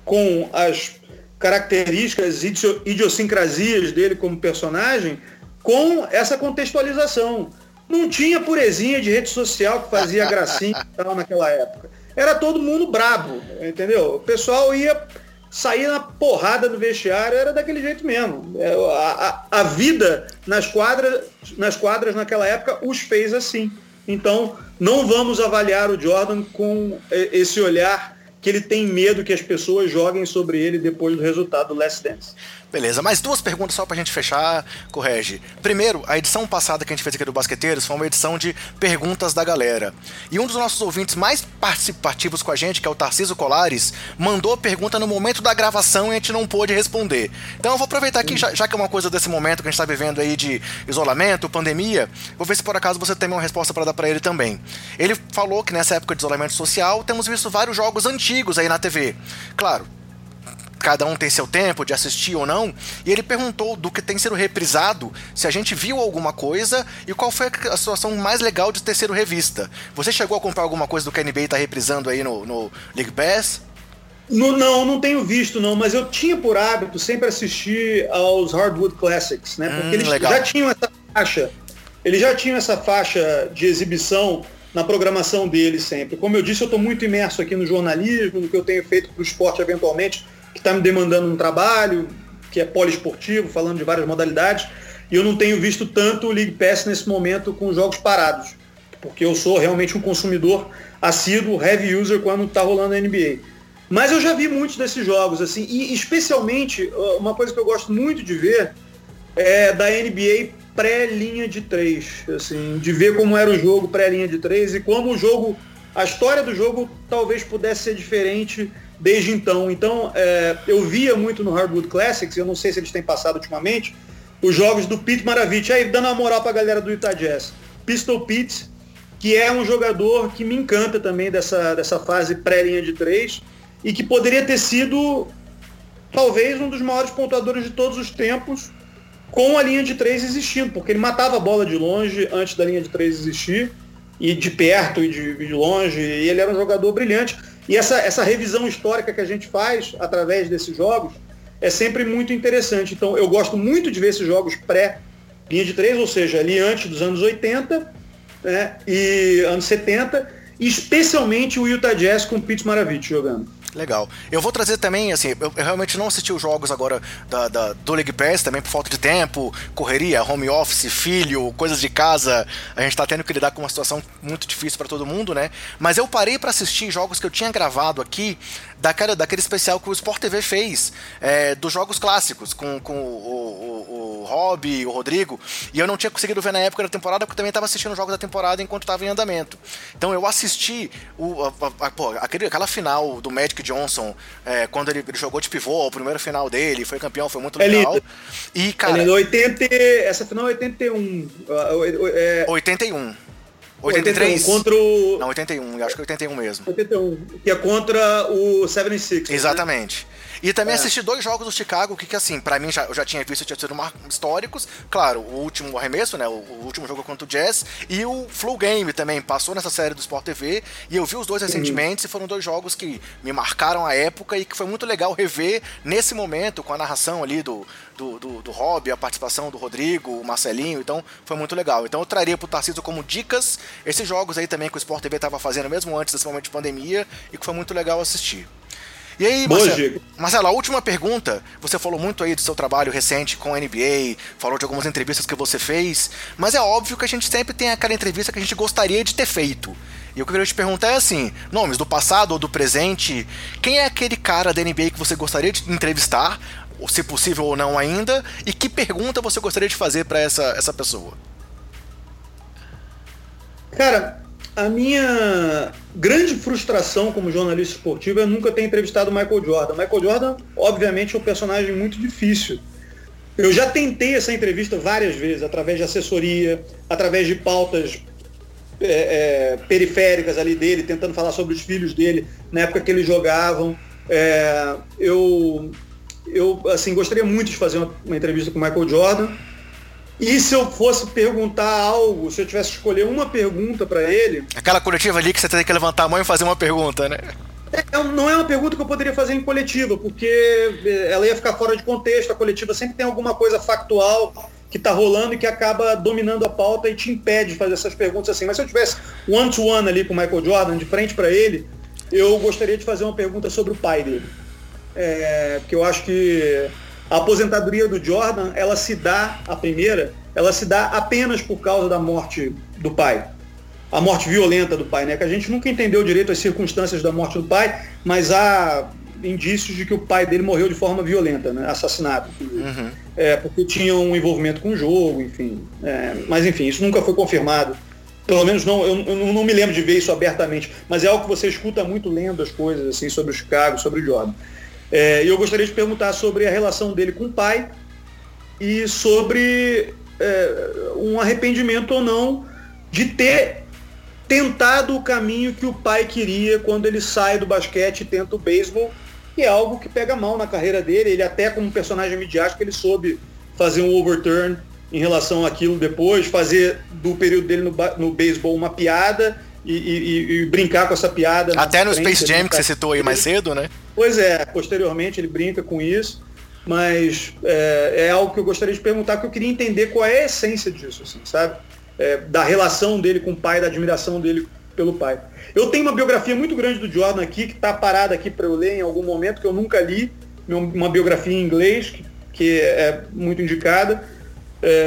com as características, idiosincrasias dele como personagem, com essa contextualização. Não tinha purezinha de rede social que fazia gracinha e tal naquela época. Era todo mundo brabo, entendeu? O pessoal ia sair na porrada no vestiário, era daquele jeito mesmo. É, a, a, a vida nas quadras, nas quadras naquela época os fez assim. Então, não vamos avaliar o Jordan com esse olhar que ele tem medo que as pessoas joguem sobre ele depois do resultado do Last Dance. Beleza, mais duas perguntas só pra gente fechar, correge. Primeiro, a edição passada que a gente fez aqui do Basqueteiros foi uma edição de perguntas da galera. E um dos nossos ouvintes mais participativos com a gente, que é o Tarciso Colares, mandou a pergunta no momento da gravação e a gente não pôde responder. Então eu vou aproveitar aqui, já, já, que é uma coisa desse momento que a gente tá vivendo aí de isolamento, pandemia, vou ver se por acaso você tem uma resposta para dar para ele também. Ele falou que nessa época de isolamento social temos visto vários jogos antigos aí na TV. Claro, cada um tem seu tempo de assistir ou não, e ele perguntou do que tem sido reprisado, se a gente viu alguma coisa e qual foi a situação mais legal de ter sido revista. Você chegou a comprar alguma coisa do que a NBA tá reprisando aí no, no League Pass? No, não, não tenho visto não, mas eu tinha por hábito sempre assistir aos Hardwood Classics, né? Porque hum, eles legal. já tinham essa faixa, eles já tinham essa faixa de exibição na programação deles sempre. Como eu disse, eu estou muito imerso aqui no jornalismo, no que eu tenho feito para o esporte eventualmente que está me demandando um trabalho, que é poliesportivo, falando de várias modalidades, e eu não tenho visto tanto o League Pass nesse momento com jogos parados, porque eu sou realmente um consumidor assíduo, heavy user quando está rolando a NBA. Mas eu já vi muitos desses jogos, assim, e especialmente uma coisa que eu gosto muito de ver é da NBA pré-linha de três, assim, de ver como era o jogo pré-linha de três e como o jogo, a história do jogo talvez pudesse ser diferente desde então. Então, é, eu via muito no Hardwood Classics, eu não sei se eles têm passado ultimamente, os jogos do Pete Maravich, aí dando uma moral para a galera do Utah Jazz. Pistol Pete, que é um jogador que me encanta também dessa, dessa fase pré-linha de três e que poderia ter sido talvez um dos maiores pontuadores de todos os tempos com a linha de três existindo, porque ele matava a bola de longe antes da linha de três existir, e de perto e de, de longe, e ele era um jogador brilhante. E essa, essa revisão histórica que a gente faz através desses jogos é sempre muito interessante. Então eu gosto muito de ver esses jogos pré-linha de três, ou seja, ali antes dos anos 80 né, e anos 70, especialmente o Utah Jazz com o Pete Maravich jogando. Legal. Eu vou trazer também, assim, eu, eu realmente não assisti os jogos agora da, da, do League Pass, também por falta de tempo, correria, home office, filho, coisas de casa. A gente tá tendo que lidar com uma situação muito difícil para todo mundo, né? Mas eu parei para assistir jogos que eu tinha gravado aqui daquele, daquele especial que o Sport TV fez, é, dos jogos clássicos, com, com o, o, o Rob, o Rodrigo, e eu não tinha conseguido ver na época da temporada, porque também estava assistindo os jogos da temporada enquanto estava em andamento. Então eu assisti o, a, a, pô, aquele, aquela final do Magic Johnson, é, quando ele, ele, jogou de pivô, o primeiro final dele, foi campeão, foi muito legal. E, cara. É 80, essa final é 81. É, 81. 83? 81 contra o... Não, 81, acho que é 81 mesmo. 81, que é contra o 76. Né? Exatamente. Né? E também é. assisti dois jogos do Chicago, que, que assim, para mim já, eu já tinha visto, tinha sido históricos. Claro, o último arremesso, né? O, o, último jogo contra o Jazz. E o Flu Game também passou nessa série do Sport TV. E eu vi os dois recentemente. Uhum. E foram dois jogos que me marcaram a época e que foi muito legal rever nesse momento, com a narração ali do, do, do, do Rob, a participação do Rodrigo, o Marcelinho. Então foi muito legal. Então eu traria pro Tarcísio como dicas esses jogos aí também que o Sport TV estava fazendo mesmo antes desse momento de pandemia e que foi muito legal assistir. E aí, Marcelo, Marcelo, a última pergunta. Você falou muito aí do seu trabalho recente com a NBA, falou de algumas entrevistas que você fez, mas é óbvio que a gente sempre tem aquela entrevista que a gente gostaria de ter feito. E o que eu queria te perguntar é assim: nomes do passado ou do presente, quem é aquele cara da NBA que você gostaria de entrevistar, se possível ou não ainda, e que pergunta você gostaria de fazer para essa, essa pessoa? Cara, a minha grande frustração como jornalista esportivo é nunca ter entrevistado o Michael Jordan. Michael Jordan, obviamente, é um personagem muito difícil. Eu já tentei essa entrevista várias vezes, através de assessoria, através de pautas é, é, periféricas ali dele, tentando falar sobre os filhos dele na época que eles jogavam. É, eu, eu assim, gostaria muito de fazer uma, uma entrevista com o Michael Jordan e se eu fosse perguntar algo, se eu tivesse que escolher uma pergunta para ele. Aquela coletiva ali que você tem que levantar a mão e fazer uma pergunta, né? É, não é uma pergunta que eu poderia fazer em coletiva, porque é, ela ia ficar fora de contexto. A coletiva sempre tem alguma coisa factual que está rolando e que acaba dominando a pauta e te impede de fazer essas perguntas assim. Mas se eu tivesse one-to-one -one ali com o Michael Jordan, de frente para ele, eu gostaria de fazer uma pergunta sobre o pai dele. É, porque eu acho que a aposentadoria do Jordan, ela se dá, a primeira, ela se dá apenas por causa da morte do pai. A morte violenta do pai, né? Que a gente nunca entendeu direito as circunstâncias da morte do pai, mas há indícios de que o pai dele morreu de forma violenta, né? assassinado. Uhum. É, porque tinha um envolvimento com o jogo, enfim. É, mas enfim, isso nunca foi confirmado. Pelo menos não, eu, eu, não me lembro de ver isso abertamente, mas é algo que você escuta muito lendo as coisas assim sobre o Chicago, sobre o Jordan. É, eu gostaria de perguntar sobre a relação dele com o pai e sobre é, um arrependimento ou não de ter tentado o caminho que o pai queria quando ele sai do basquete e tenta o beisebol, que é algo que pega mal na carreira dele. Ele até como personagem midiático ele soube fazer um overturn em relação àquilo depois, fazer do período dele no, no beisebol uma piada e, e, e, brincar com essa piada. Até no Space Jam que você citou aí mais cedo, né? Pois é, posteriormente ele brinca com isso, mas é, é algo que eu gostaria de perguntar, que eu queria entender qual é a essência disso, assim, sabe? É, da relação dele com o pai, da admiração dele pelo pai. Eu tenho uma biografia muito grande do Jordan aqui, que está parada aqui para eu ler em algum momento, que eu nunca li, uma biografia em inglês, que, que é muito indicada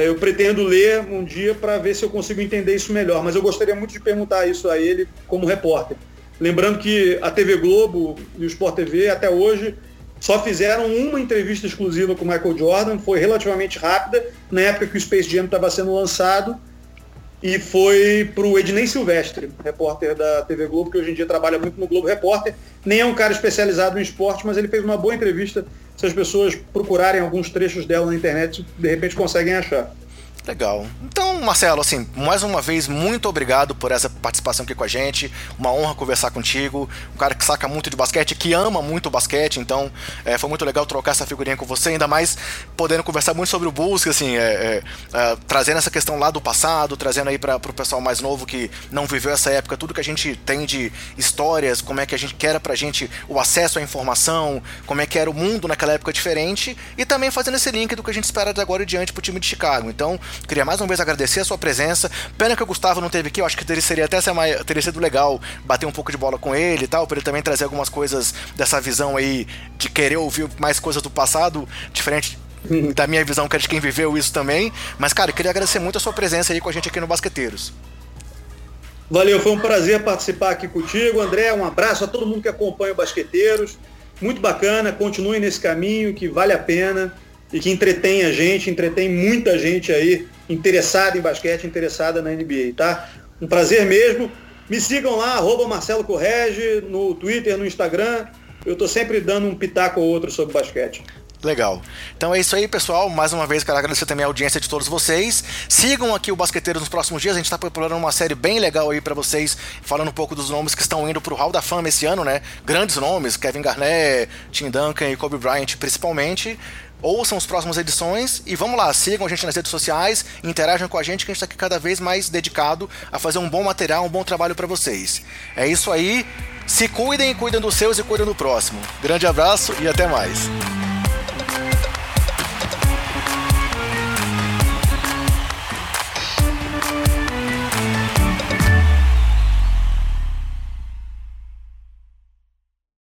eu pretendo ler um dia para ver se eu consigo entender isso melhor, mas eu gostaria muito de perguntar isso a ele como repórter. Lembrando que a TV Globo e o Sport TV até hoje só fizeram uma entrevista exclusiva com o Michael Jordan, foi relativamente rápida, na época que o Space Jam estava sendo lançado, e foi para o Ednei Silvestre, repórter da TV Globo, que hoje em dia trabalha muito no Globo Repórter. Nem é um cara especializado em esporte, mas ele fez uma boa entrevista se as pessoas procurarem alguns trechos dela na internet, de repente conseguem achar. Legal. Então, Marcelo, assim, mais uma vez, muito obrigado por essa participação aqui com a gente. Uma honra conversar contigo. Um cara que saca muito de basquete, que ama muito o basquete. Então, é, foi muito legal trocar essa figurinha com você, ainda mais podendo conversar muito sobre o Bulls, assim, é, é, é, trazendo essa questão lá do passado, trazendo aí para o pessoal mais novo que não viveu essa época, tudo que a gente tem de histórias, como é que a gente quer pra gente o acesso à informação, como é que era o mundo naquela época diferente, e também fazendo esse link do que a gente espera de agora em diante pro time de Chicago. Então, Queria mais uma vez agradecer a sua presença. Pena que o Gustavo não teve aqui, eu acho que teria, seria até teria sido legal bater um pouco de bola com ele e tal, para ele também trazer algumas coisas dessa visão aí de querer ouvir mais coisas do passado, diferente da minha visão, que é de quem viveu isso também. Mas, cara, queria agradecer muito a sua presença aí com a gente aqui no Basqueteiros. Valeu, foi um prazer participar aqui contigo, André. Um abraço a todo mundo que acompanha o Basqueteiros. Muito bacana, continue nesse caminho que vale a pena e que entretém a gente, entretém muita gente aí interessada em basquete, interessada na NBA, tá? Um prazer mesmo. Me sigam lá, arroba Marcelo Correge, no Twitter, no Instagram. Eu tô sempre dando um pitaco ou outro sobre basquete. Legal. Então é isso aí, pessoal. Mais uma vez, quero agradecer também a audiência de todos vocês. Sigam aqui o Basqueteiro nos próximos dias. A gente está preparando uma série bem legal aí para vocês, falando um pouco dos nomes que estão indo para o Hall da Fama esse ano, né? Grandes nomes, Kevin Garnett, Tim Duncan e Kobe Bryant, principalmente ouçam as próximas edições e vamos lá, sigam a gente nas redes sociais, interajam com a gente que a gente está aqui cada vez mais dedicado a fazer um bom material, um bom trabalho para vocês. É isso aí, se cuidem, cuidem dos seus e cuidem do próximo. Grande abraço e até mais.